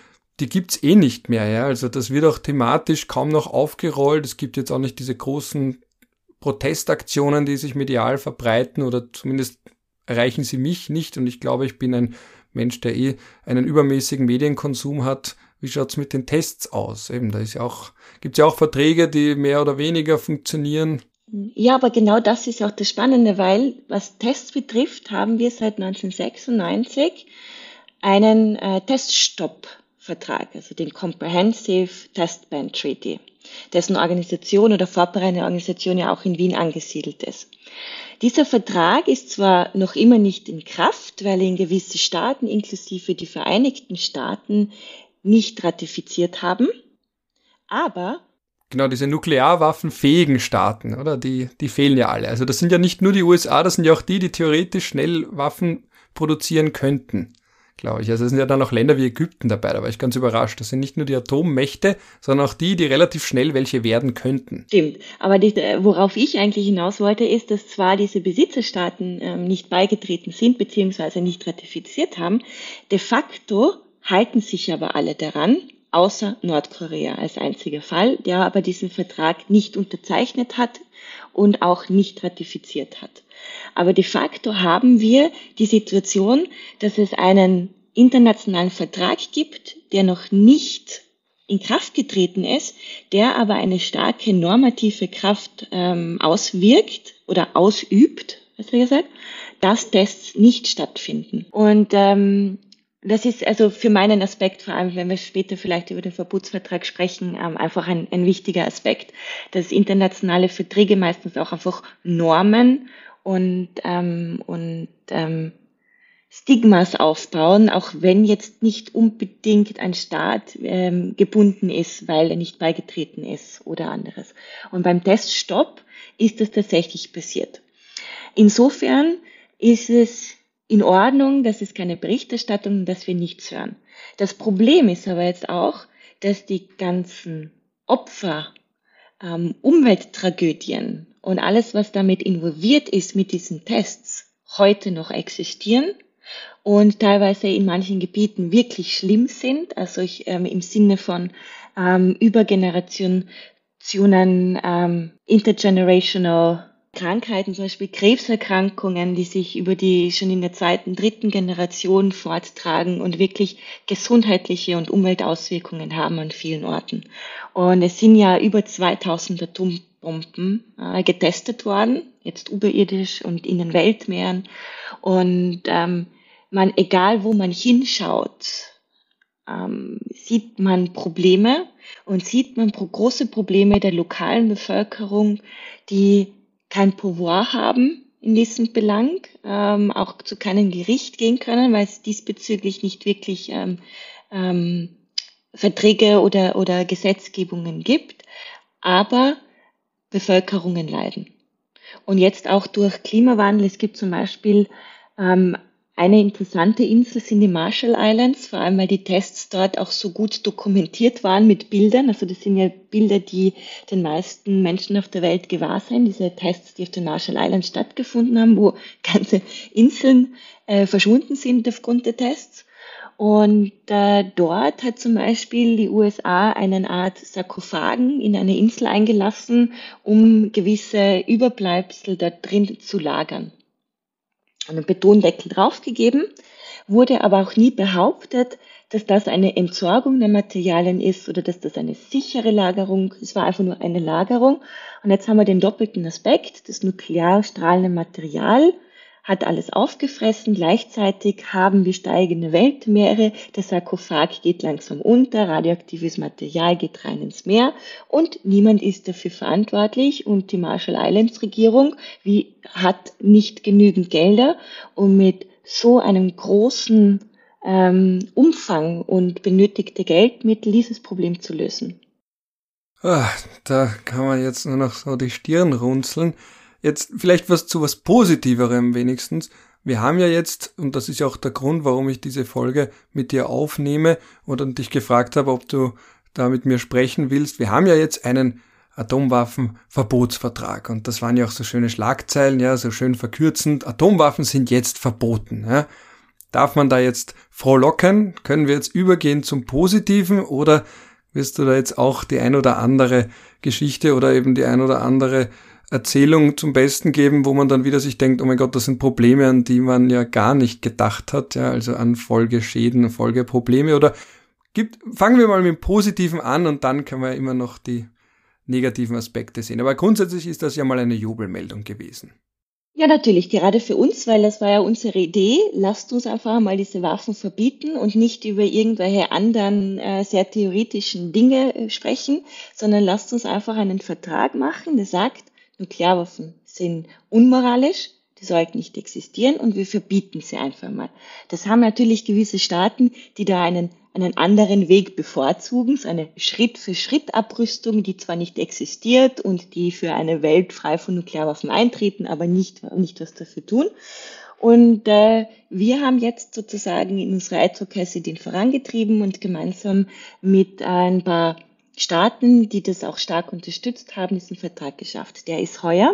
die gibt's eh nicht mehr, ja. Also das wird auch thematisch kaum noch aufgerollt. Es gibt jetzt auch nicht diese großen Protestaktionen, die sich medial verbreiten oder zumindest erreichen sie mich nicht und ich glaube, ich bin ein Mensch, der eh einen übermäßigen Medienkonsum hat. Wie schaut's mit den Tests aus? Eben, da ist ja auch, gibt's ja auch Verträge, die mehr oder weniger funktionieren. Ja, aber genau das ist auch das Spannende, weil was Tests betrifft, haben wir seit 1996 einen äh, Teststoppvertrag, also den Comprehensive Test Ban Treaty, dessen Organisation oder vorbereitende Organisation ja auch in Wien angesiedelt ist. Dieser Vertrag ist zwar noch immer nicht in Kraft, weil ihn gewisse Staaten, inklusive die Vereinigten Staaten, nicht ratifiziert haben, aber Genau, diese nuklearwaffenfähigen Staaten, oder? Die, die fehlen ja alle. Also das sind ja nicht nur die USA, das sind ja auch die, die theoretisch schnell Waffen produzieren könnten glaube ich. Also es sind ja dann auch Länder wie Ägypten dabei, da war ich ganz überrascht. Das sind nicht nur die Atommächte, sondern auch die, die relativ schnell welche werden könnten. Stimmt, aber die, worauf ich eigentlich hinaus wollte, ist, dass zwar diese Besitzerstaaten ähm, nicht beigetreten sind, beziehungsweise nicht ratifiziert haben, de facto halten sich aber alle daran, außer Nordkorea als einziger Fall, der aber diesen Vertrag nicht unterzeichnet hat und auch nicht ratifiziert hat. Aber de facto haben wir die Situation, dass es einen internationalen Vertrag gibt, der noch nicht in Kraft getreten ist, der aber eine starke normative Kraft ähm, auswirkt oder ausübt, wir gesagt, dass Tests nicht stattfinden. Und ähm, das ist also für meinen Aspekt, vor allem wenn wir später vielleicht über den Verbotsvertrag sprechen, ähm, einfach ein, ein wichtiger Aspekt, dass internationale Verträge meistens auch einfach Normen und, ähm, und ähm, Stigmas aufbauen, auch wenn jetzt nicht unbedingt ein Staat ähm, gebunden ist, weil er nicht beigetreten ist oder anderes. Und beim Teststopp ist das tatsächlich passiert. Insofern ist es in Ordnung, das ist keine Berichterstattung, dass wir nichts hören. Das Problem ist aber jetzt auch, dass die ganzen Opfer, ähm, Umwelttragödien und alles, was damit involviert ist mit diesen Tests, heute noch existieren und teilweise in manchen Gebieten wirklich schlimm sind, also ich, ähm, im Sinne von ähm, Übergenerationen, ähm, intergenerational Krankheiten, zum Beispiel Krebserkrankungen, die sich über die schon in der zweiten, dritten Generation forttragen und wirklich gesundheitliche und Umweltauswirkungen haben an vielen Orten. Und es sind ja über 2000 Atombomben äh, getestet worden, jetzt überirdisch und in den Weltmeeren. Und ähm, man, egal wo man hinschaut, ähm, sieht man Probleme und sieht man große Probleme der lokalen Bevölkerung, die kein Pouvoir haben in diesem Belang, ähm, auch zu keinem Gericht gehen können, weil es diesbezüglich nicht wirklich ähm, ähm, Verträge oder, oder Gesetzgebungen gibt, aber Bevölkerungen leiden. Und jetzt auch durch Klimawandel, es gibt zum Beispiel ähm, eine interessante Insel sind die Marshall Islands, vor allem weil die Tests dort auch so gut dokumentiert waren mit Bildern. Also das sind ja Bilder, die den meisten Menschen auf der Welt gewahr sind. Diese Tests, die auf den Marshall Islands stattgefunden haben, wo ganze Inseln äh, verschwunden sind aufgrund der Tests. Und äh, dort hat zum Beispiel die USA eine Art Sarkophagen in eine Insel eingelassen, um gewisse Überbleibsel dort drin zu lagern. Einen Betondeckel draufgegeben, wurde aber auch nie behauptet, dass das eine Entsorgung der Materialien ist oder dass das eine sichere Lagerung, es war einfach nur eine Lagerung. Und jetzt haben wir den doppelten Aspekt, das nuklear strahlende Material hat alles aufgefressen. Gleichzeitig haben wir steigende Weltmeere. Der Sarkophag geht langsam unter. Radioaktives Material geht rein ins Meer. Und niemand ist dafür verantwortlich. Und die Marshall Islands Regierung wie, hat nicht genügend Gelder, um mit so einem großen ähm, Umfang und benötigte Geldmittel dieses Problem zu lösen. Ah, da kann man jetzt nur noch so die Stirn runzeln. Jetzt vielleicht was zu was Positiverem wenigstens. Wir haben ja jetzt, und das ist ja auch der Grund, warum ich diese Folge mit dir aufnehme und dich gefragt habe, ob du da mit mir sprechen willst. Wir haben ja jetzt einen Atomwaffenverbotsvertrag und das waren ja auch so schöne Schlagzeilen, ja, so schön verkürzend. Atomwaffen sind jetzt verboten. Ja. Darf man da jetzt frohlocken? Können wir jetzt übergehen zum Positiven oder wirst du da jetzt auch die ein oder andere Geschichte oder eben die ein oder andere Erzählung zum Besten geben, wo man dann wieder sich denkt, oh mein Gott, das sind Probleme, an die man ja gar nicht gedacht hat, ja, also an Folgeschäden, Folgeprobleme oder gibt, fangen wir mal mit dem Positiven an und dann können wir immer noch die negativen Aspekte sehen. Aber grundsätzlich ist das ja mal eine Jubelmeldung gewesen. Ja, natürlich, gerade für uns, weil das war ja unsere Idee. Lasst uns einfach mal diese Waffen verbieten und nicht über irgendwelche anderen äh, sehr theoretischen Dinge äh, sprechen, sondern lasst uns einfach einen Vertrag machen, der sagt, Nuklearwaffen sind unmoralisch, die sollten nicht existieren und wir verbieten sie einfach mal. Das haben natürlich gewisse Staaten, die da einen, einen anderen Weg bevorzugen, so eine Schritt-für-Schritt-Abrüstung, die zwar nicht existiert und die für eine Welt frei von Nuklearwaffen eintreten, aber nicht, nicht was dafür tun. Und äh, wir haben jetzt sozusagen in unserer Advocacy den vorangetrieben und gemeinsam mit ein paar Staaten, die das auch stark unterstützt haben, diesen Vertrag geschafft. Der ist heuer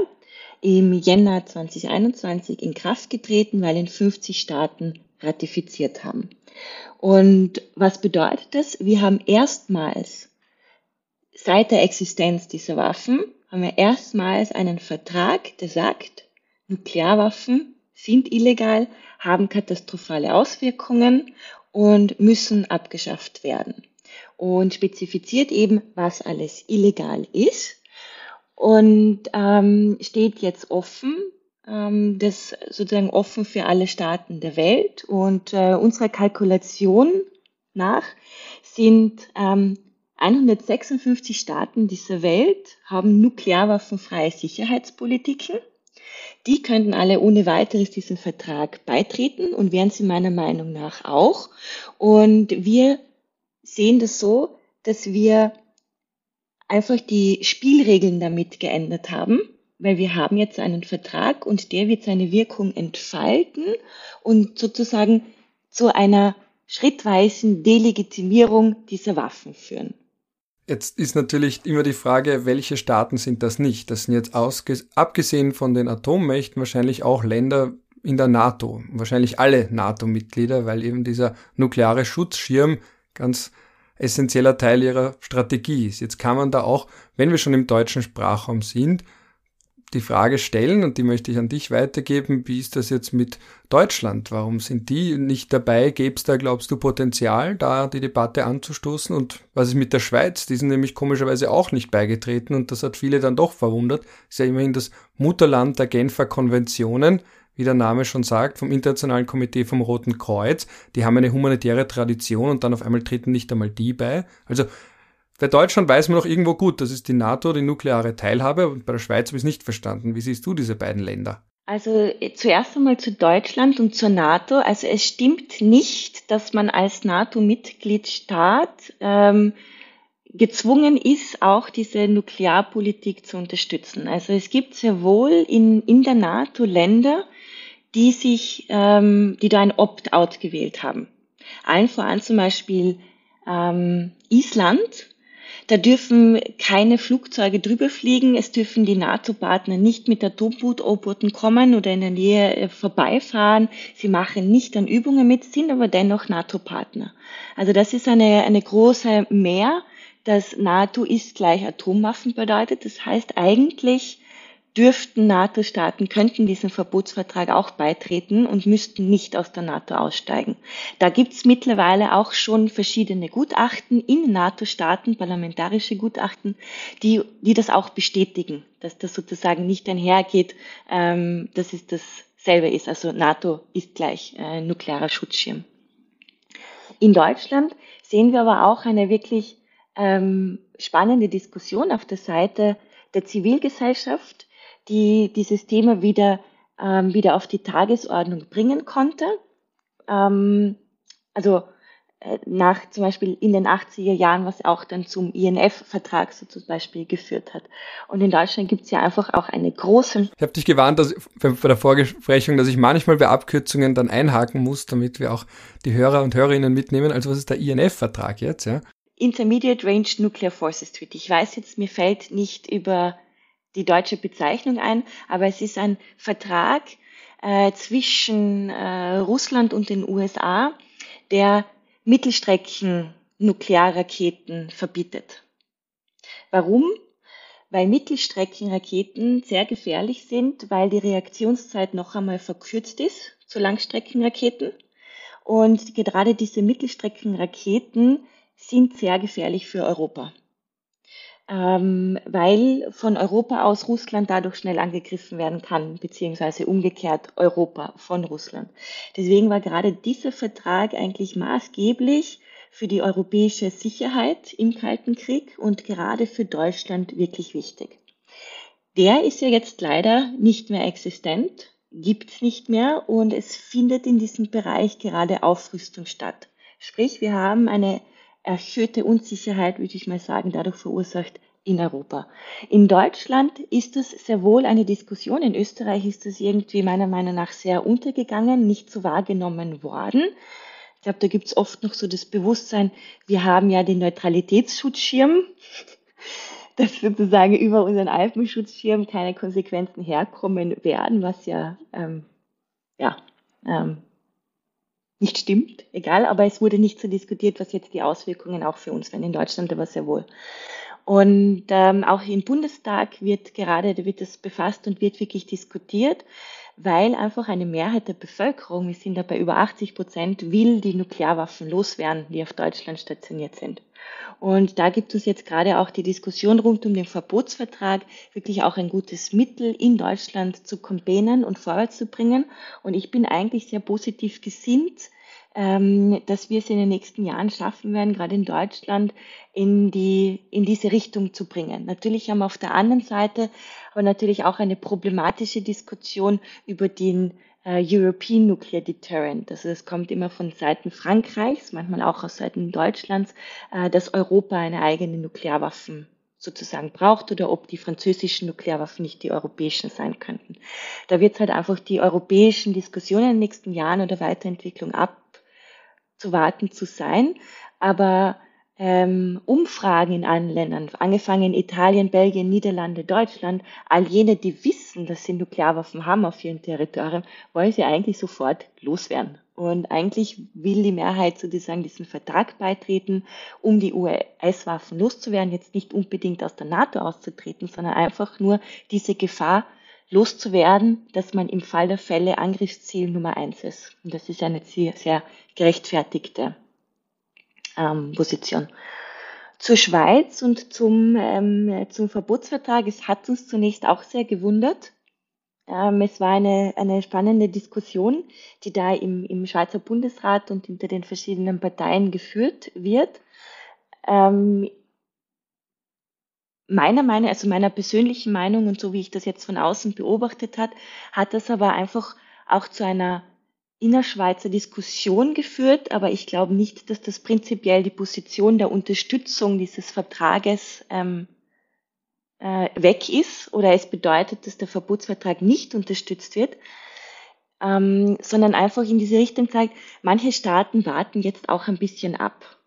im Jänner 2021 in Kraft getreten, weil ihn 50 Staaten ratifiziert haben. Und was bedeutet das? Wir haben erstmals seit der Existenz dieser Waffen, haben wir erstmals einen Vertrag, der sagt, Nuklearwaffen sind illegal, haben katastrophale Auswirkungen und müssen abgeschafft werden und spezifiziert eben, was alles illegal ist und ähm, steht jetzt offen ähm, das sozusagen offen für alle Staaten der Welt. Und äh, unserer Kalkulation nach sind ähm, 156 Staaten dieser Welt haben nuklearwaffenfreie Sicherheitspolitiken. Die könnten alle ohne weiteres diesen Vertrag beitreten und wären sie meiner Meinung nach auch. Und wir sehen das so, dass wir einfach die Spielregeln damit geändert haben, weil wir haben jetzt einen Vertrag und der wird seine Wirkung entfalten und sozusagen zu einer schrittweisen Delegitimierung dieser Waffen führen. Jetzt ist natürlich immer die Frage, welche Staaten sind das nicht? Das sind jetzt abgesehen von den Atommächten wahrscheinlich auch Länder in der NATO, wahrscheinlich alle NATO-Mitglieder, weil eben dieser nukleare Schutzschirm ganz essentieller Teil ihrer Strategie ist. Jetzt kann man da auch, wenn wir schon im deutschen Sprachraum sind, die Frage stellen, und die möchte ich an dich weitergeben, wie ist das jetzt mit Deutschland? Warum sind die nicht dabei? Gäbe es da, glaubst du, Potenzial, da die Debatte anzustoßen? Und was ist mit der Schweiz? Die sind nämlich komischerweise auch nicht beigetreten und das hat viele dann doch verwundert. Ist ja immerhin das Mutterland der Genfer Konventionen, wie der Name schon sagt, vom Internationalen Komitee vom Roten Kreuz. Die haben eine humanitäre Tradition und dann auf einmal treten nicht einmal die bei. Also bei Deutschland weiß man noch irgendwo gut, das ist die NATO, die nukleare Teilhabe, und bei der Schweiz habe ich es nicht verstanden. Wie siehst du diese beiden Länder? Also äh, zuerst einmal zu Deutschland und zur NATO. Also es stimmt nicht, dass man als NATO-Mitgliedstaat ähm, gezwungen ist, auch diese Nuklearpolitik zu unterstützen. Also es gibt sehr wohl in, in der NATO Länder, die sich, ähm, die da ein Opt-out gewählt haben. Allen voran zum Beispiel ähm, Island. Da dürfen keine Flugzeuge drüber fliegen. Es dürfen die NATO-Partner nicht mit Atomboot-U-Booten kommen oder in der Nähe äh, vorbeifahren. Sie machen nicht an Übungen mit, sind aber dennoch NATO-Partner. Also das ist eine, eine große Mehr, dass NATO ist gleich Atomwaffen bedeutet. Das heißt eigentlich dürften NATO-Staaten, könnten diesem Verbotsvertrag auch beitreten und müssten nicht aus der NATO aussteigen. Da gibt es mittlerweile auch schon verschiedene Gutachten in NATO-Staaten, parlamentarische Gutachten, die, die das auch bestätigen, dass das sozusagen nicht einhergeht, ähm, dass es dasselbe ist. Also NATO ist gleich äh, nuklearer Schutzschirm. In Deutschland sehen wir aber auch eine wirklich ähm, spannende Diskussion auf der Seite der Zivilgesellschaft, die dieses Thema wieder, ähm, wieder auf die Tagesordnung bringen konnte. Ähm, also äh, nach zum Beispiel in den 80er Jahren, was auch dann zum INF-Vertrag so zum Beispiel geführt hat. Und in Deutschland gibt es ja einfach auch eine große. Ich habe dich gewarnt, dass bei der Vorgesprächung, dass ich manchmal bei Abkürzungen dann einhaken muss, damit wir auch die Hörer und Hörerinnen mitnehmen. Also was ist der INF-Vertrag jetzt, ja? Intermediate Range Nuclear Forces Treaty. Ich weiß jetzt, mir fällt nicht über die deutsche Bezeichnung ein, aber es ist ein Vertrag äh, zwischen äh, Russland und den USA, der Mittelstrecken Nuklearraketen verbietet. Warum? Weil Mittelstreckenraketen sehr gefährlich sind, weil die Reaktionszeit noch einmal verkürzt ist zu Langstreckenraketen. Und gerade diese Mittelstreckenraketen sind sehr gefährlich für Europa ähm, weil von Europa aus Russland dadurch schnell angegriffen werden kann, beziehungsweise umgekehrt Europa von Russland. Deswegen war gerade dieser Vertrag eigentlich maßgeblich für die europäische Sicherheit im Kalten Krieg und gerade für Deutschland wirklich wichtig. Der ist ja jetzt leider nicht mehr existent, gibt's nicht mehr und es findet in diesem Bereich gerade Aufrüstung statt. Sprich, wir haben eine erhöhte Unsicherheit, würde ich mal sagen, dadurch verursacht in Europa. In Deutschland ist es sehr wohl eine Diskussion. In Österreich ist es irgendwie meiner Meinung nach sehr untergegangen, nicht so wahrgenommen worden. Ich glaube, da gibt es oft noch so das Bewusstsein, wir haben ja den Neutralitätsschutzschirm, dass sozusagen über unseren Alpenschutzschirm keine Konsequenzen herkommen werden, was ja, ähm, ja ähm, nicht stimmt, egal, aber es wurde nicht so diskutiert, was jetzt die Auswirkungen auch für uns wären in Deutschland, aber sehr wohl. Und ähm, auch im Bundestag wird gerade da wird das befasst und wird wirklich diskutiert, weil einfach eine Mehrheit der Bevölkerung, wir sind da bei über 80 Prozent, will die Nuklearwaffen loswerden, die auf Deutschland stationiert sind. Und da gibt es jetzt gerade auch die Diskussion rund um den Verbotsvertrag, wirklich auch ein gutes Mittel in Deutschland zu campaignen und vorwärts zu bringen. Und ich bin eigentlich sehr positiv gesinnt, ähm, dass wir es in den nächsten Jahren schaffen werden, gerade in Deutschland, in, die, in diese Richtung zu bringen. Natürlich haben wir auf der anderen Seite aber natürlich auch eine problematische Diskussion über den äh, European Nuclear Deterrent. Also es kommt immer von Seiten Frankreichs, manchmal auch aus Seiten Deutschlands, äh, dass Europa eine eigene Nuklearwaffen sozusagen braucht oder ob die französischen Nuklearwaffen nicht die europäischen sein könnten. Da wird es halt einfach die europäischen Diskussionen in den nächsten Jahren oder Weiterentwicklung ab abzuwarten zu sein. Aber ähm, Umfragen in allen Ländern, angefangen in Italien, Belgien, Niederlande, Deutschland, all jene, die wissen, dass sie Nuklearwaffen haben auf ihrem Territorium, wollen sie eigentlich sofort loswerden. Und eigentlich will die Mehrheit sozusagen diesen Vertrag beitreten, um die US-Waffen loszuwerden, jetzt nicht unbedingt aus der NATO auszutreten, sondern einfach nur diese Gefahr loszuwerden, dass man im Fall der Fälle Angriffsziel Nummer eins ist. Und das ist eine sehr, sehr gerechtfertigte ähm, Position. Zur Schweiz und zum, ähm, zum Verbotsvertrag, es hat uns zunächst auch sehr gewundert. Ähm, es war eine, eine spannende Diskussion, die da im, im Schweizer Bundesrat und hinter den verschiedenen Parteien geführt wird. Ähm, meiner Meinung, also meiner persönlichen Meinung und so wie ich das jetzt von außen beobachtet hat, hat das aber einfach auch zu einer innerschweizer Diskussion geführt, aber ich glaube nicht, dass das prinzipiell die Position der Unterstützung dieses Vertrages ähm, äh, weg ist oder es bedeutet, dass der Verbotsvertrag nicht unterstützt wird, ähm, sondern einfach in diese Richtung zeigt, manche Staaten warten jetzt auch ein bisschen ab,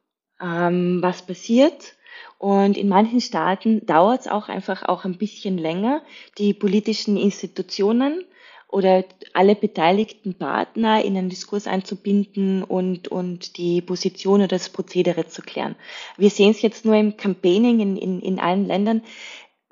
ähm, was passiert und in manchen Staaten dauert es auch einfach auch ein bisschen länger, die politischen Institutionen oder alle beteiligten Partner in einen Diskurs einzubinden und, und die Position oder das Prozedere zu klären. Wir sehen es jetzt nur im Campaigning in, in, in allen Ländern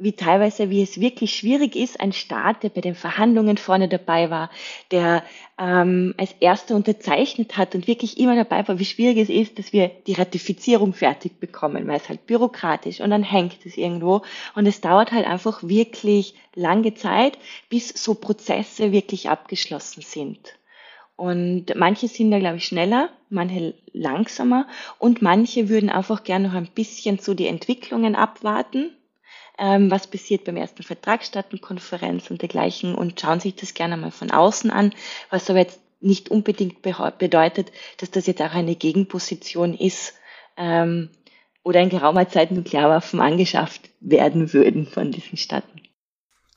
wie teilweise, wie es wirklich schwierig ist, ein Staat, der bei den Verhandlungen vorne dabei war, der ähm, als erster unterzeichnet hat und wirklich immer dabei war, wie schwierig es ist, dass wir die Ratifizierung fertig bekommen, weil es halt bürokratisch und dann hängt es irgendwo und es dauert halt einfach wirklich lange Zeit, bis so Prozesse wirklich abgeschlossen sind. Und manche sind da, glaube ich, schneller, manche langsamer und manche würden einfach gerne noch ein bisschen so die Entwicklungen abwarten, ähm, was passiert beim ersten Vertragsstaatenkonferenz und dergleichen und schauen sich das gerne mal von außen an, was aber jetzt nicht unbedingt bedeutet, dass das jetzt auch eine Gegenposition ist ähm, oder in geraumer Zeit Nuklearwaffen angeschafft werden würden von diesen Staaten.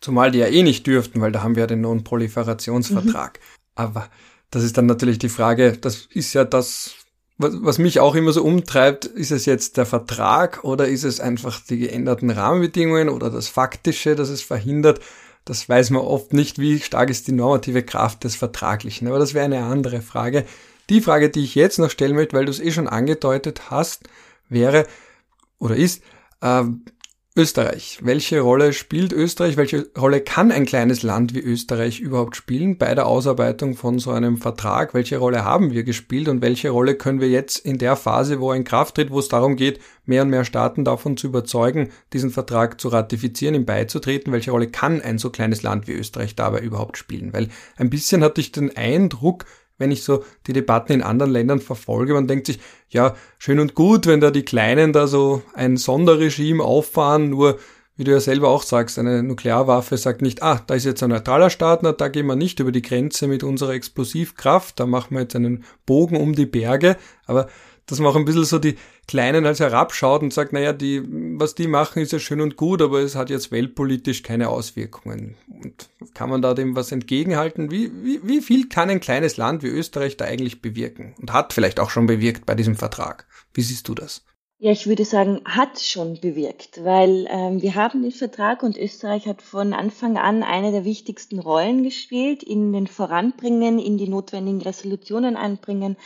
Zumal die ja eh nicht dürften, weil da haben wir ja den Non-Proliferationsvertrag. Mhm. Aber das ist dann natürlich die Frage, das ist ja das, was, mich auch immer so umtreibt, ist es jetzt der Vertrag oder ist es einfach die geänderten Rahmenbedingungen oder das Faktische, das es verhindert? Das weiß man oft nicht, wie stark ist die normative Kraft des Vertraglichen. Aber das wäre eine andere Frage. Die Frage, die ich jetzt noch stellen möchte, weil du es eh schon angedeutet hast, wäre oder ist, äh, Österreich. Welche Rolle spielt Österreich? Welche Rolle kann ein kleines Land wie Österreich überhaupt spielen bei der Ausarbeitung von so einem Vertrag? Welche Rolle haben wir gespielt und welche Rolle können wir jetzt in der Phase, wo er in Kraft tritt, wo es darum geht, mehr und mehr Staaten davon zu überzeugen, diesen Vertrag zu ratifizieren, ihm beizutreten? Welche Rolle kann ein so kleines Land wie Österreich dabei überhaupt spielen? Weil ein bisschen hatte ich den Eindruck, wenn ich so die Debatten in anderen Ländern verfolge, man denkt sich, ja, schön und gut, wenn da die Kleinen da so ein Sonderregime auffahren, nur wie du ja selber auch sagst, eine Nuklearwaffe sagt nicht, ah, da ist jetzt ein neutraler Staat, na, da gehen wir nicht über die Grenze mit unserer Explosivkraft, da machen wir jetzt einen Bogen um die Berge, aber dass man auch ein bisschen so die Kleinen als herabschaut und sagt, naja, die, was die machen, ist ja schön und gut, aber es hat jetzt weltpolitisch keine Auswirkungen. Und kann man da dem was entgegenhalten? Wie, wie, wie viel kann ein kleines Land wie Österreich da eigentlich bewirken? Und hat vielleicht auch schon bewirkt bei diesem Vertrag. Wie siehst du das? Ja, ich würde sagen, hat schon bewirkt, weil ähm, wir haben den Vertrag und Österreich hat von Anfang an eine der wichtigsten Rollen gespielt, in den Voranbringen, in die notwendigen Resolutionen einbringen,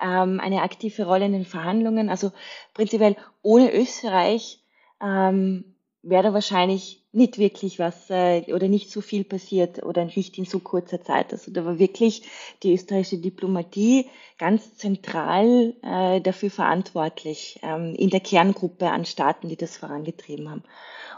ähm, eine aktive Rolle in den Verhandlungen. Also prinzipiell ohne Österreich ähm, wäre da wahrscheinlich nicht wirklich was äh, oder nicht so viel passiert oder nicht in so kurzer Zeit. Also da war wirklich die österreichische Diplomatie ganz zentral äh, dafür verantwortlich ähm, in der Kerngruppe an Staaten, die das vorangetrieben haben.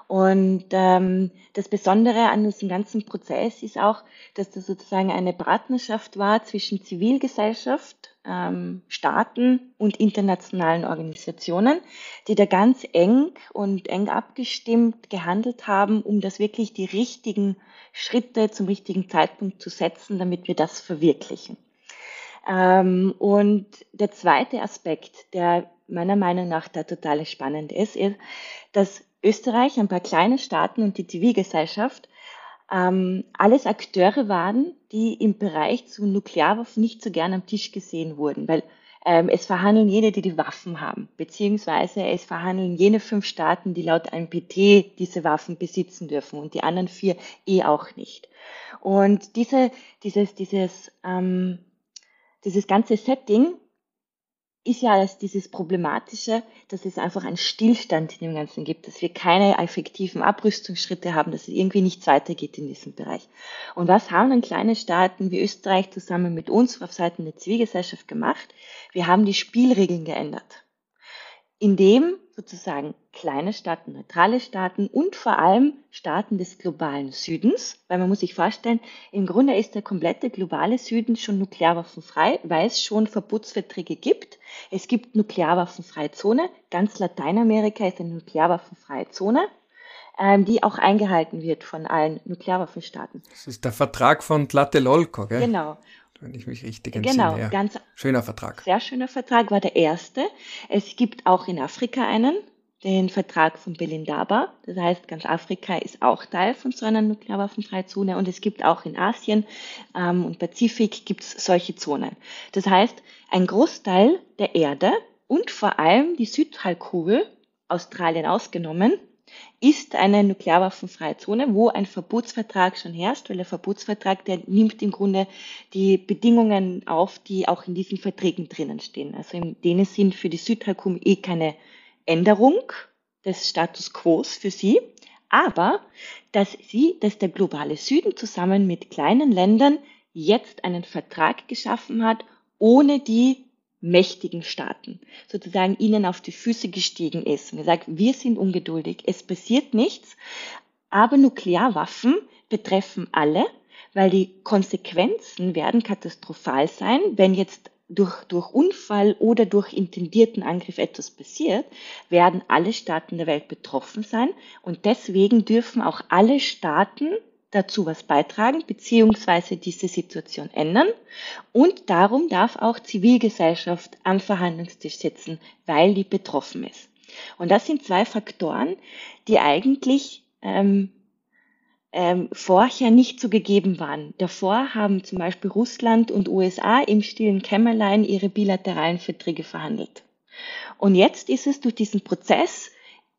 Und ähm, das Besondere an diesem ganzen Prozess ist auch, dass das sozusagen eine Partnerschaft war zwischen Zivilgesellschaft, ähm, Staaten und internationalen Organisationen, die da ganz eng und eng abgestimmt gehandelt haben, um das wirklich die richtigen Schritte zum richtigen Zeitpunkt zu setzen, damit wir das verwirklichen. Ähm, und der zweite Aspekt, der meiner Meinung nach da total spannend ist, ist, dass Österreich, ein paar kleine Staaten und die Zivilgesellschaft ähm, alles Akteure waren, die im Bereich zu Nuklearwaffen nicht so gern am Tisch gesehen wurden, weil ähm, es verhandeln jene, die die Waffen haben, beziehungsweise es verhandeln jene fünf Staaten, die laut NPT diese Waffen besitzen dürfen und die anderen vier eh auch nicht. Und diese, dieses, dieses, ähm, dieses ganze Setting ist ja als dieses Problematische, dass es einfach einen Stillstand in dem Ganzen gibt, dass wir keine effektiven Abrüstungsschritte haben, dass es irgendwie nichts weitergeht in diesem Bereich. Und was haben dann kleine Staaten wie Österreich zusammen mit uns auf Seiten der Zivilgesellschaft gemacht? Wir haben die Spielregeln geändert indem sozusagen kleine Staaten, neutrale Staaten und vor allem Staaten des globalen Südens, weil man muss sich vorstellen, im Grunde ist der komplette globale Süden schon nuklearwaffenfrei, weil es schon Verbotsverträge gibt. Es gibt nuklearwaffenfreie Zone. Ganz Lateinamerika ist eine nuklearwaffenfreie Zone, ähm, die auch eingehalten wird von allen Nuklearwaffenstaaten. Das ist der Vertrag von Tlatelolco, gell? Genau wenn ich mich richtig entsinne. Genau, ja. ganz schöner Vertrag. Sehr schöner Vertrag, war der erste. Es gibt auch in Afrika einen, den Vertrag von Belindaba. Das heißt, ganz Afrika ist auch Teil von so einer nuklearwaffenfreien Zone und es gibt auch in Asien ähm, und Pazifik gibt es solche Zonen. Das heißt, ein Großteil der Erde und vor allem die Südhalbkugel, Australien ausgenommen, ist eine nuklearwaffenfreie Zone, wo ein Verbotsvertrag schon herrscht, weil der Verbotsvertrag, der nimmt im Grunde die Bedingungen auf, die auch in diesen Verträgen drinnen stehen. Also in denen sind für die Südhalbkugel eh keine Änderung des Status quo für sie, aber dass sie, dass der globale Süden zusammen mit kleinen Ländern jetzt einen Vertrag geschaffen hat, ohne die mächtigen Staaten sozusagen ihnen auf die Füße gestiegen ist und gesagt, wir sind ungeduldig, es passiert nichts, aber Nuklearwaffen betreffen alle, weil die Konsequenzen werden katastrophal sein, wenn jetzt durch, durch Unfall oder durch intendierten Angriff etwas passiert, werden alle Staaten der Welt betroffen sein und deswegen dürfen auch alle Staaten dazu was beitragen, beziehungsweise diese Situation ändern. Und darum darf auch Zivilgesellschaft am Verhandlungstisch sitzen, weil die betroffen ist. Und das sind zwei Faktoren, die eigentlich ähm, ähm, vorher nicht so gegeben waren. Davor haben zum Beispiel Russland und USA im stillen Kämmerlein ihre bilateralen Verträge verhandelt. Und jetzt ist es durch diesen Prozess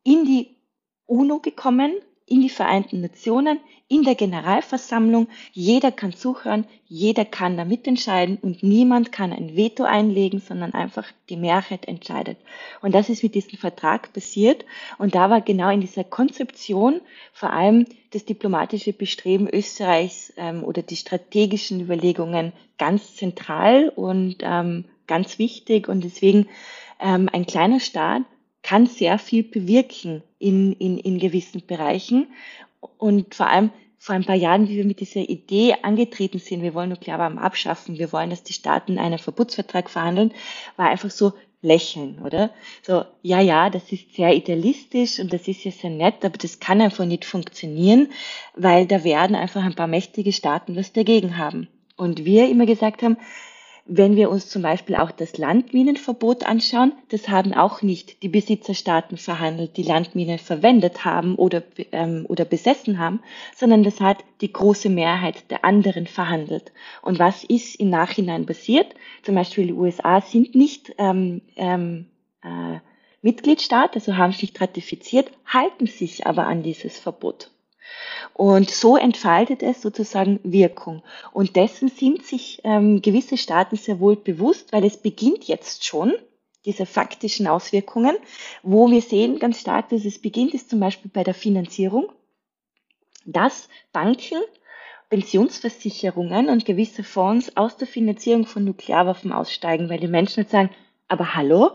in die UNO gekommen, in die Vereinten Nationen, in der Generalversammlung. Jeder kann zuhören, jeder kann da mitentscheiden und niemand kann ein Veto einlegen, sondern einfach die Mehrheit entscheidet. Und das ist mit diesem Vertrag passiert. Und da war genau in dieser Konzeption vor allem das diplomatische Bestreben Österreichs ähm, oder die strategischen Überlegungen ganz zentral und ähm, ganz wichtig. Und deswegen ähm, ein kleiner Staat kann sehr viel bewirken in, in, in gewissen Bereichen. Und vor allem vor ein paar Jahren, wie wir mit dieser Idee angetreten sind, wir wollen Nuklearwaffen abschaffen, wir wollen, dass die Staaten einen Verbotsvertrag verhandeln, war einfach so lächeln, oder? So, ja, ja, das ist sehr idealistisch und das ist ja sehr nett, aber das kann einfach nicht funktionieren, weil da werden einfach ein paar mächtige Staaten was dagegen haben. Und wir immer gesagt haben, wenn wir uns zum Beispiel auch das Landminenverbot anschauen, das haben auch nicht die Besitzerstaaten verhandelt, die Landminen verwendet haben oder, ähm, oder besessen haben, sondern das hat die große Mehrheit der anderen verhandelt. Und was ist im Nachhinein passiert? Zum Beispiel die USA sind nicht ähm, ähm, äh, Mitgliedstaat, also haben es nicht ratifiziert, halten sich aber an dieses Verbot. Und so entfaltet es sozusagen Wirkung. Und dessen sind sich ähm, gewisse Staaten sehr wohl bewusst, weil es beginnt jetzt schon. diese faktischen Auswirkungen, wo wir sehen ganz stark, dass es beginnt, ist zum Beispiel bei der Finanzierung, dass Banken, Pensionsversicherungen und gewisse Fonds aus der Finanzierung von Nuklearwaffen aussteigen, weil die Menschen jetzt sagen, aber hallo,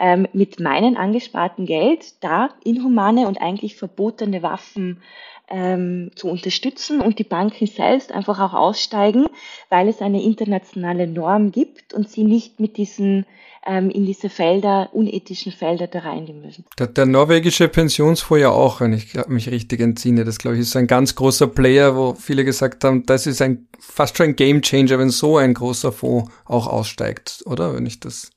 ähm, mit meinem angesparten Geld da inhumane und eigentlich verbotene Waffen ähm, zu unterstützen und die Banken selbst einfach auch aussteigen, weil es eine internationale Norm gibt und sie nicht mit diesen ähm, in diese Felder, unethischen Felder da reingehen müssen. Der, der norwegische Pensionsfonds ja auch, wenn ich mich richtig entsinne, das glaube ich ist ein ganz großer Player, wo viele gesagt haben, das ist ein fast schon ein Game Changer, wenn so ein großer Fonds auch aussteigt, oder? Wenn ich das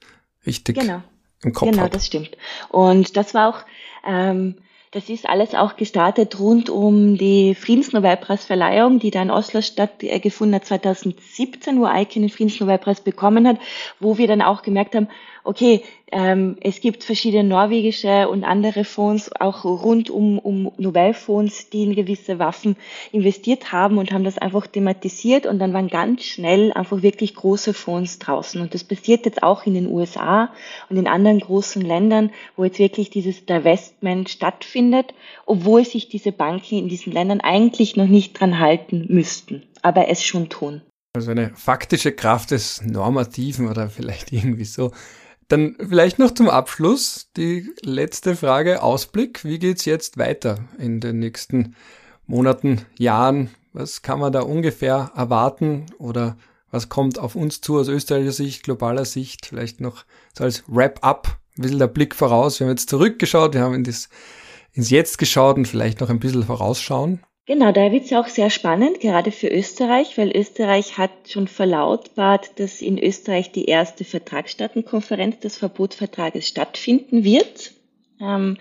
richtig genau. im Kopf Genau, hab. das stimmt. Und das war auch ähm, das ist alles auch gestartet rund um die Friedensnobelpreisverleihung, die da in Oslo stattgefunden hat 2017, wo Eiken den Friedensnobelpreis bekommen hat, wo wir dann auch gemerkt haben, okay, ähm, es gibt verschiedene norwegische und andere Fonds, auch rund um, um Nobelfonds, die in gewisse Waffen investiert haben und haben das einfach thematisiert und dann waren ganz schnell einfach wirklich große Fonds draußen. Und das passiert jetzt auch in den USA und in anderen großen Ländern, wo jetzt wirklich dieses Divestment stattfindet, obwohl sich diese Banken in diesen Ländern eigentlich noch nicht dran halten müssten, aber es schon tun. Also eine faktische Kraft des Normativen oder vielleicht irgendwie so. Dann vielleicht noch zum Abschluss die letzte Frage, Ausblick. Wie geht's jetzt weiter in den nächsten Monaten, Jahren? Was kann man da ungefähr erwarten oder was kommt auf uns zu aus österreichischer Sicht, globaler Sicht? Vielleicht noch so als Wrap-up, ein bisschen der Blick voraus. Wir haben jetzt zurückgeschaut, wir haben in das, ins Jetzt geschaut und vielleicht noch ein bisschen vorausschauen. Genau, da wird es auch sehr spannend, gerade für Österreich, weil Österreich hat schon verlautbart, dass in Österreich die erste Vertragsstaatenkonferenz des Verbotsvertrages stattfinden wird. Ähm,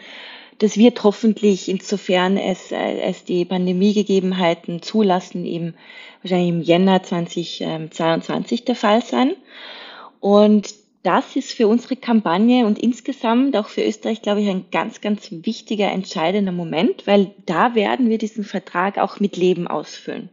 das wird hoffentlich, insofern es, äh, es die Pandemiegegebenheiten zulassen, eben wahrscheinlich im Jänner 2022 der Fall sein. Und das ist für unsere Kampagne und insgesamt auch für Österreich, glaube ich, ein ganz, ganz wichtiger, entscheidender Moment, weil da werden wir diesen Vertrag auch mit Leben ausfüllen.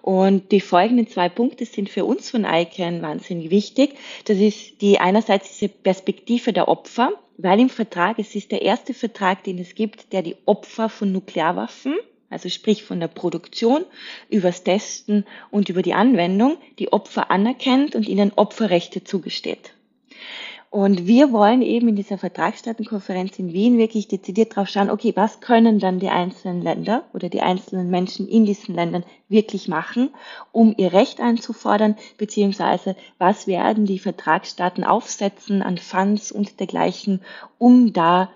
Und die folgenden zwei Punkte sind für uns von ICANN wahnsinnig wichtig. Das ist die einerseits diese Perspektive der Opfer, weil im Vertrag, es ist der erste Vertrag, den es gibt, der die Opfer von Nuklearwaffen, also sprich von der Produktion, übers Testen und über die Anwendung, die Opfer anerkennt und ihnen Opferrechte zugesteht. Und wir wollen eben in dieser Vertragsstaatenkonferenz in Wien wirklich dezidiert drauf schauen, okay, was können dann die einzelnen Länder oder die einzelnen Menschen in diesen Ländern wirklich machen, um ihr Recht einzufordern, beziehungsweise was werden die Vertragsstaaten aufsetzen an Funds und dergleichen, um da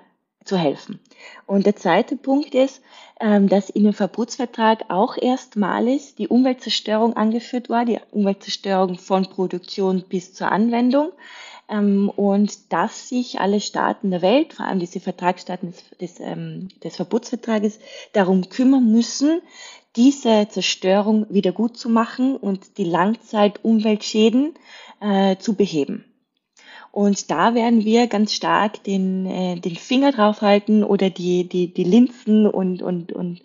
zu helfen. Und der zweite Punkt ist, ähm, dass in dem Verbotsvertrag auch erstmalig die Umweltzerstörung angeführt war, die Umweltzerstörung von Produktion bis zur Anwendung. Ähm, und dass sich alle Staaten der Welt, vor allem diese Vertragsstaaten des, des, ähm, des Verbotsvertrages, darum kümmern müssen, diese Zerstörung wieder gut zu machen und die Langzeit-Umweltschäden äh, zu beheben. Und da werden wir ganz stark den, äh, den Finger draufhalten oder die, die, die Linsen und, und, und,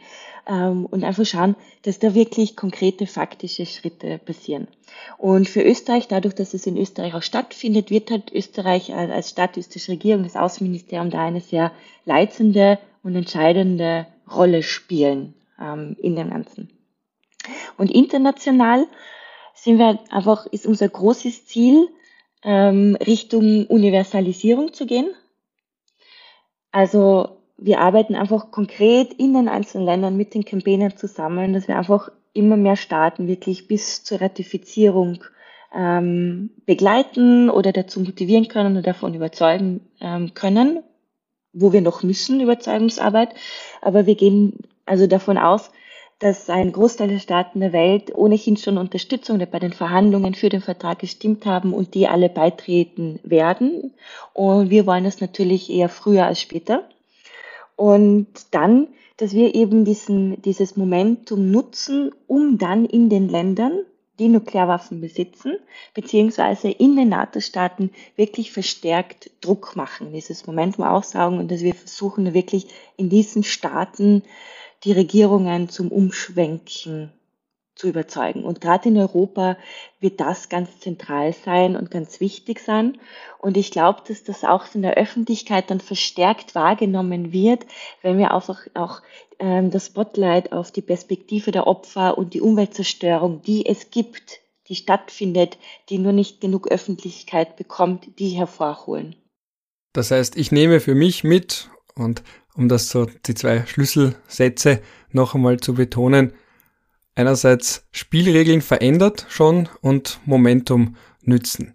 ähm, und einfach schauen, dass da wirklich konkrete faktische Schritte passieren. Und für Österreich, dadurch, dass es in Österreich auch stattfindet, wird halt Österreich als Stadt, österreichische Regierung, das Außenministerium da eine sehr leitende und entscheidende Rolle spielen ähm, in dem Ganzen. Und international sind wir einfach, ist unser großes Ziel, ähm, Richtung Universalisierung zu gehen. Also wir arbeiten einfach konkret in den einzelnen Ländern mit den Campaignern zusammen, dass wir einfach immer mehr Staaten wirklich bis zur Ratifizierung ähm, begleiten oder dazu motivieren können oder davon überzeugen ähm, können, wo wir noch müssen, Überzeugungsarbeit. Aber wir gehen also davon aus, dass ein Großteil der Staaten der Welt ohnehin schon Unterstützung bei den Verhandlungen für den Vertrag gestimmt haben und die alle beitreten werden. Und wir wollen das natürlich eher früher als später. Und dann, dass wir eben diesen, dieses Momentum nutzen, um dann in den Ländern, die Nuklearwaffen besitzen, beziehungsweise in den NATO-Staaten wirklich verstärkt Druck machen, dieses Momentum aussaugen und dass wir versuchen, wirklich in diesen Staaten die Regierungen zum Umschwenken zu überzeugen. Und gerade in Europa wird das ganz zentral sein und ganz wichtig sein. Und ich glaube, dass das auch in der Öffentlichkeit dann verstärkt wahrgenommen wird, wenn wir einfach auch ähm, das Spotlight auf die Perspektive der Opfer und die Umweltzerstörung, die es gibt, die stattfindet, die nur nicht genug Öffentlichkeit bekommt, die hervorholen. Das heißt, ich nehme für mich mit und um das so die zwei Schlüsselsätze noch einmal zu betonen, einerseits Spielregeln verändert schon und Momentum nützen.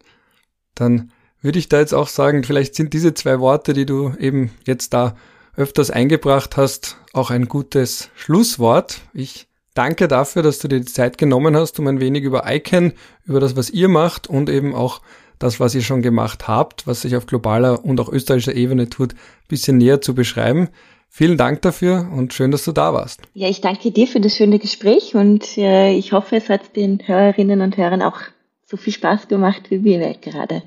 Dann würde ich da jetzt auch sagen, vielleicht sind diese zwei Worte, die du eben jetzt da öfters eingebracht hast, auch ein gutes Schlusswort. Ich danke dafür, dass du dir die Zeit genommen hast, um ein wenig über ICANN, über das, was ihr macht und eben auch das, was ihr schon gemacht habt, was sich auf globaler und auch österreichischer Ebene tut, bisschen näher zu beschreiben. Vielen Dank dafür und schön, dass du da warst. Ja, ich danke dir für das schöne Gespräch und äh, ich hoffe, es hat den Hörerinnen und Hörern auch so viel Spaß gemacht wie mir gerade.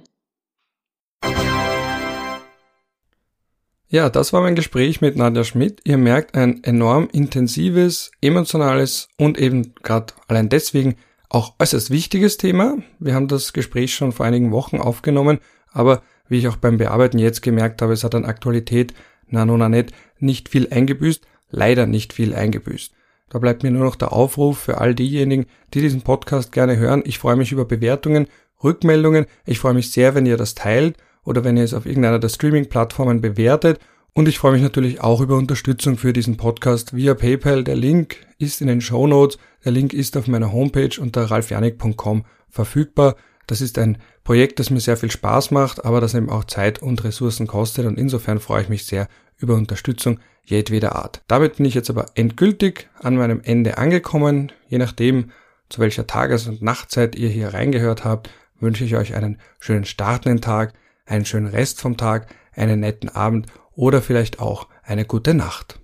Ja, das war mein Gespräch mit Nadja Schmidt. Ihr merkt ein enorm intensives, emotionales und eben gerade allein deswegen auch äußerst wichtiges Thema. Wir haben das Gespräch schon vor einigen Wochen aufgenommen, aber wie ich auch beim Bearbeiten jetzt gemerkt habe, es hat an Aktualität, na nun nicht, nicht viel eingebüßt, leider nicht viel eingebüßt. Da bleibt mir nur noch der Aufruf für all diejenigen, die diesen Podcast gerne hören. Ich freue mich über Bewertungen, Rückmeldungen. Ich freue mich sehr, wenn ihr das teilt oder wenn ihr es auf irgendeiner der Streaming-Plattformen bewertet. Und ich freue mich natürlich auch über Unterstützung für diesen Podcast via PayPal. Der Link ist in den Show Notes. Der Link ist auf meiner Homepage unter ralfjanik.com verfügbar. Das ist ein Projekt, das mir sehr viel Spaß macht, aber das eben auch Zeit und Ressourcen kostet und insofern freue ich mich sehr über Unterstützung jedweder Art. Damit bin ich jetzt aber endgültig an meinem Ende angekommen. Je nachdem, zu welcher Tages- und Nachtzeit ihr hier reingehört habt, wünsche ich euch einen schönen startenden Tag, einen schönen Rest vom Tag, einen netten Abend oder vielleicht auch eine gute Nacht.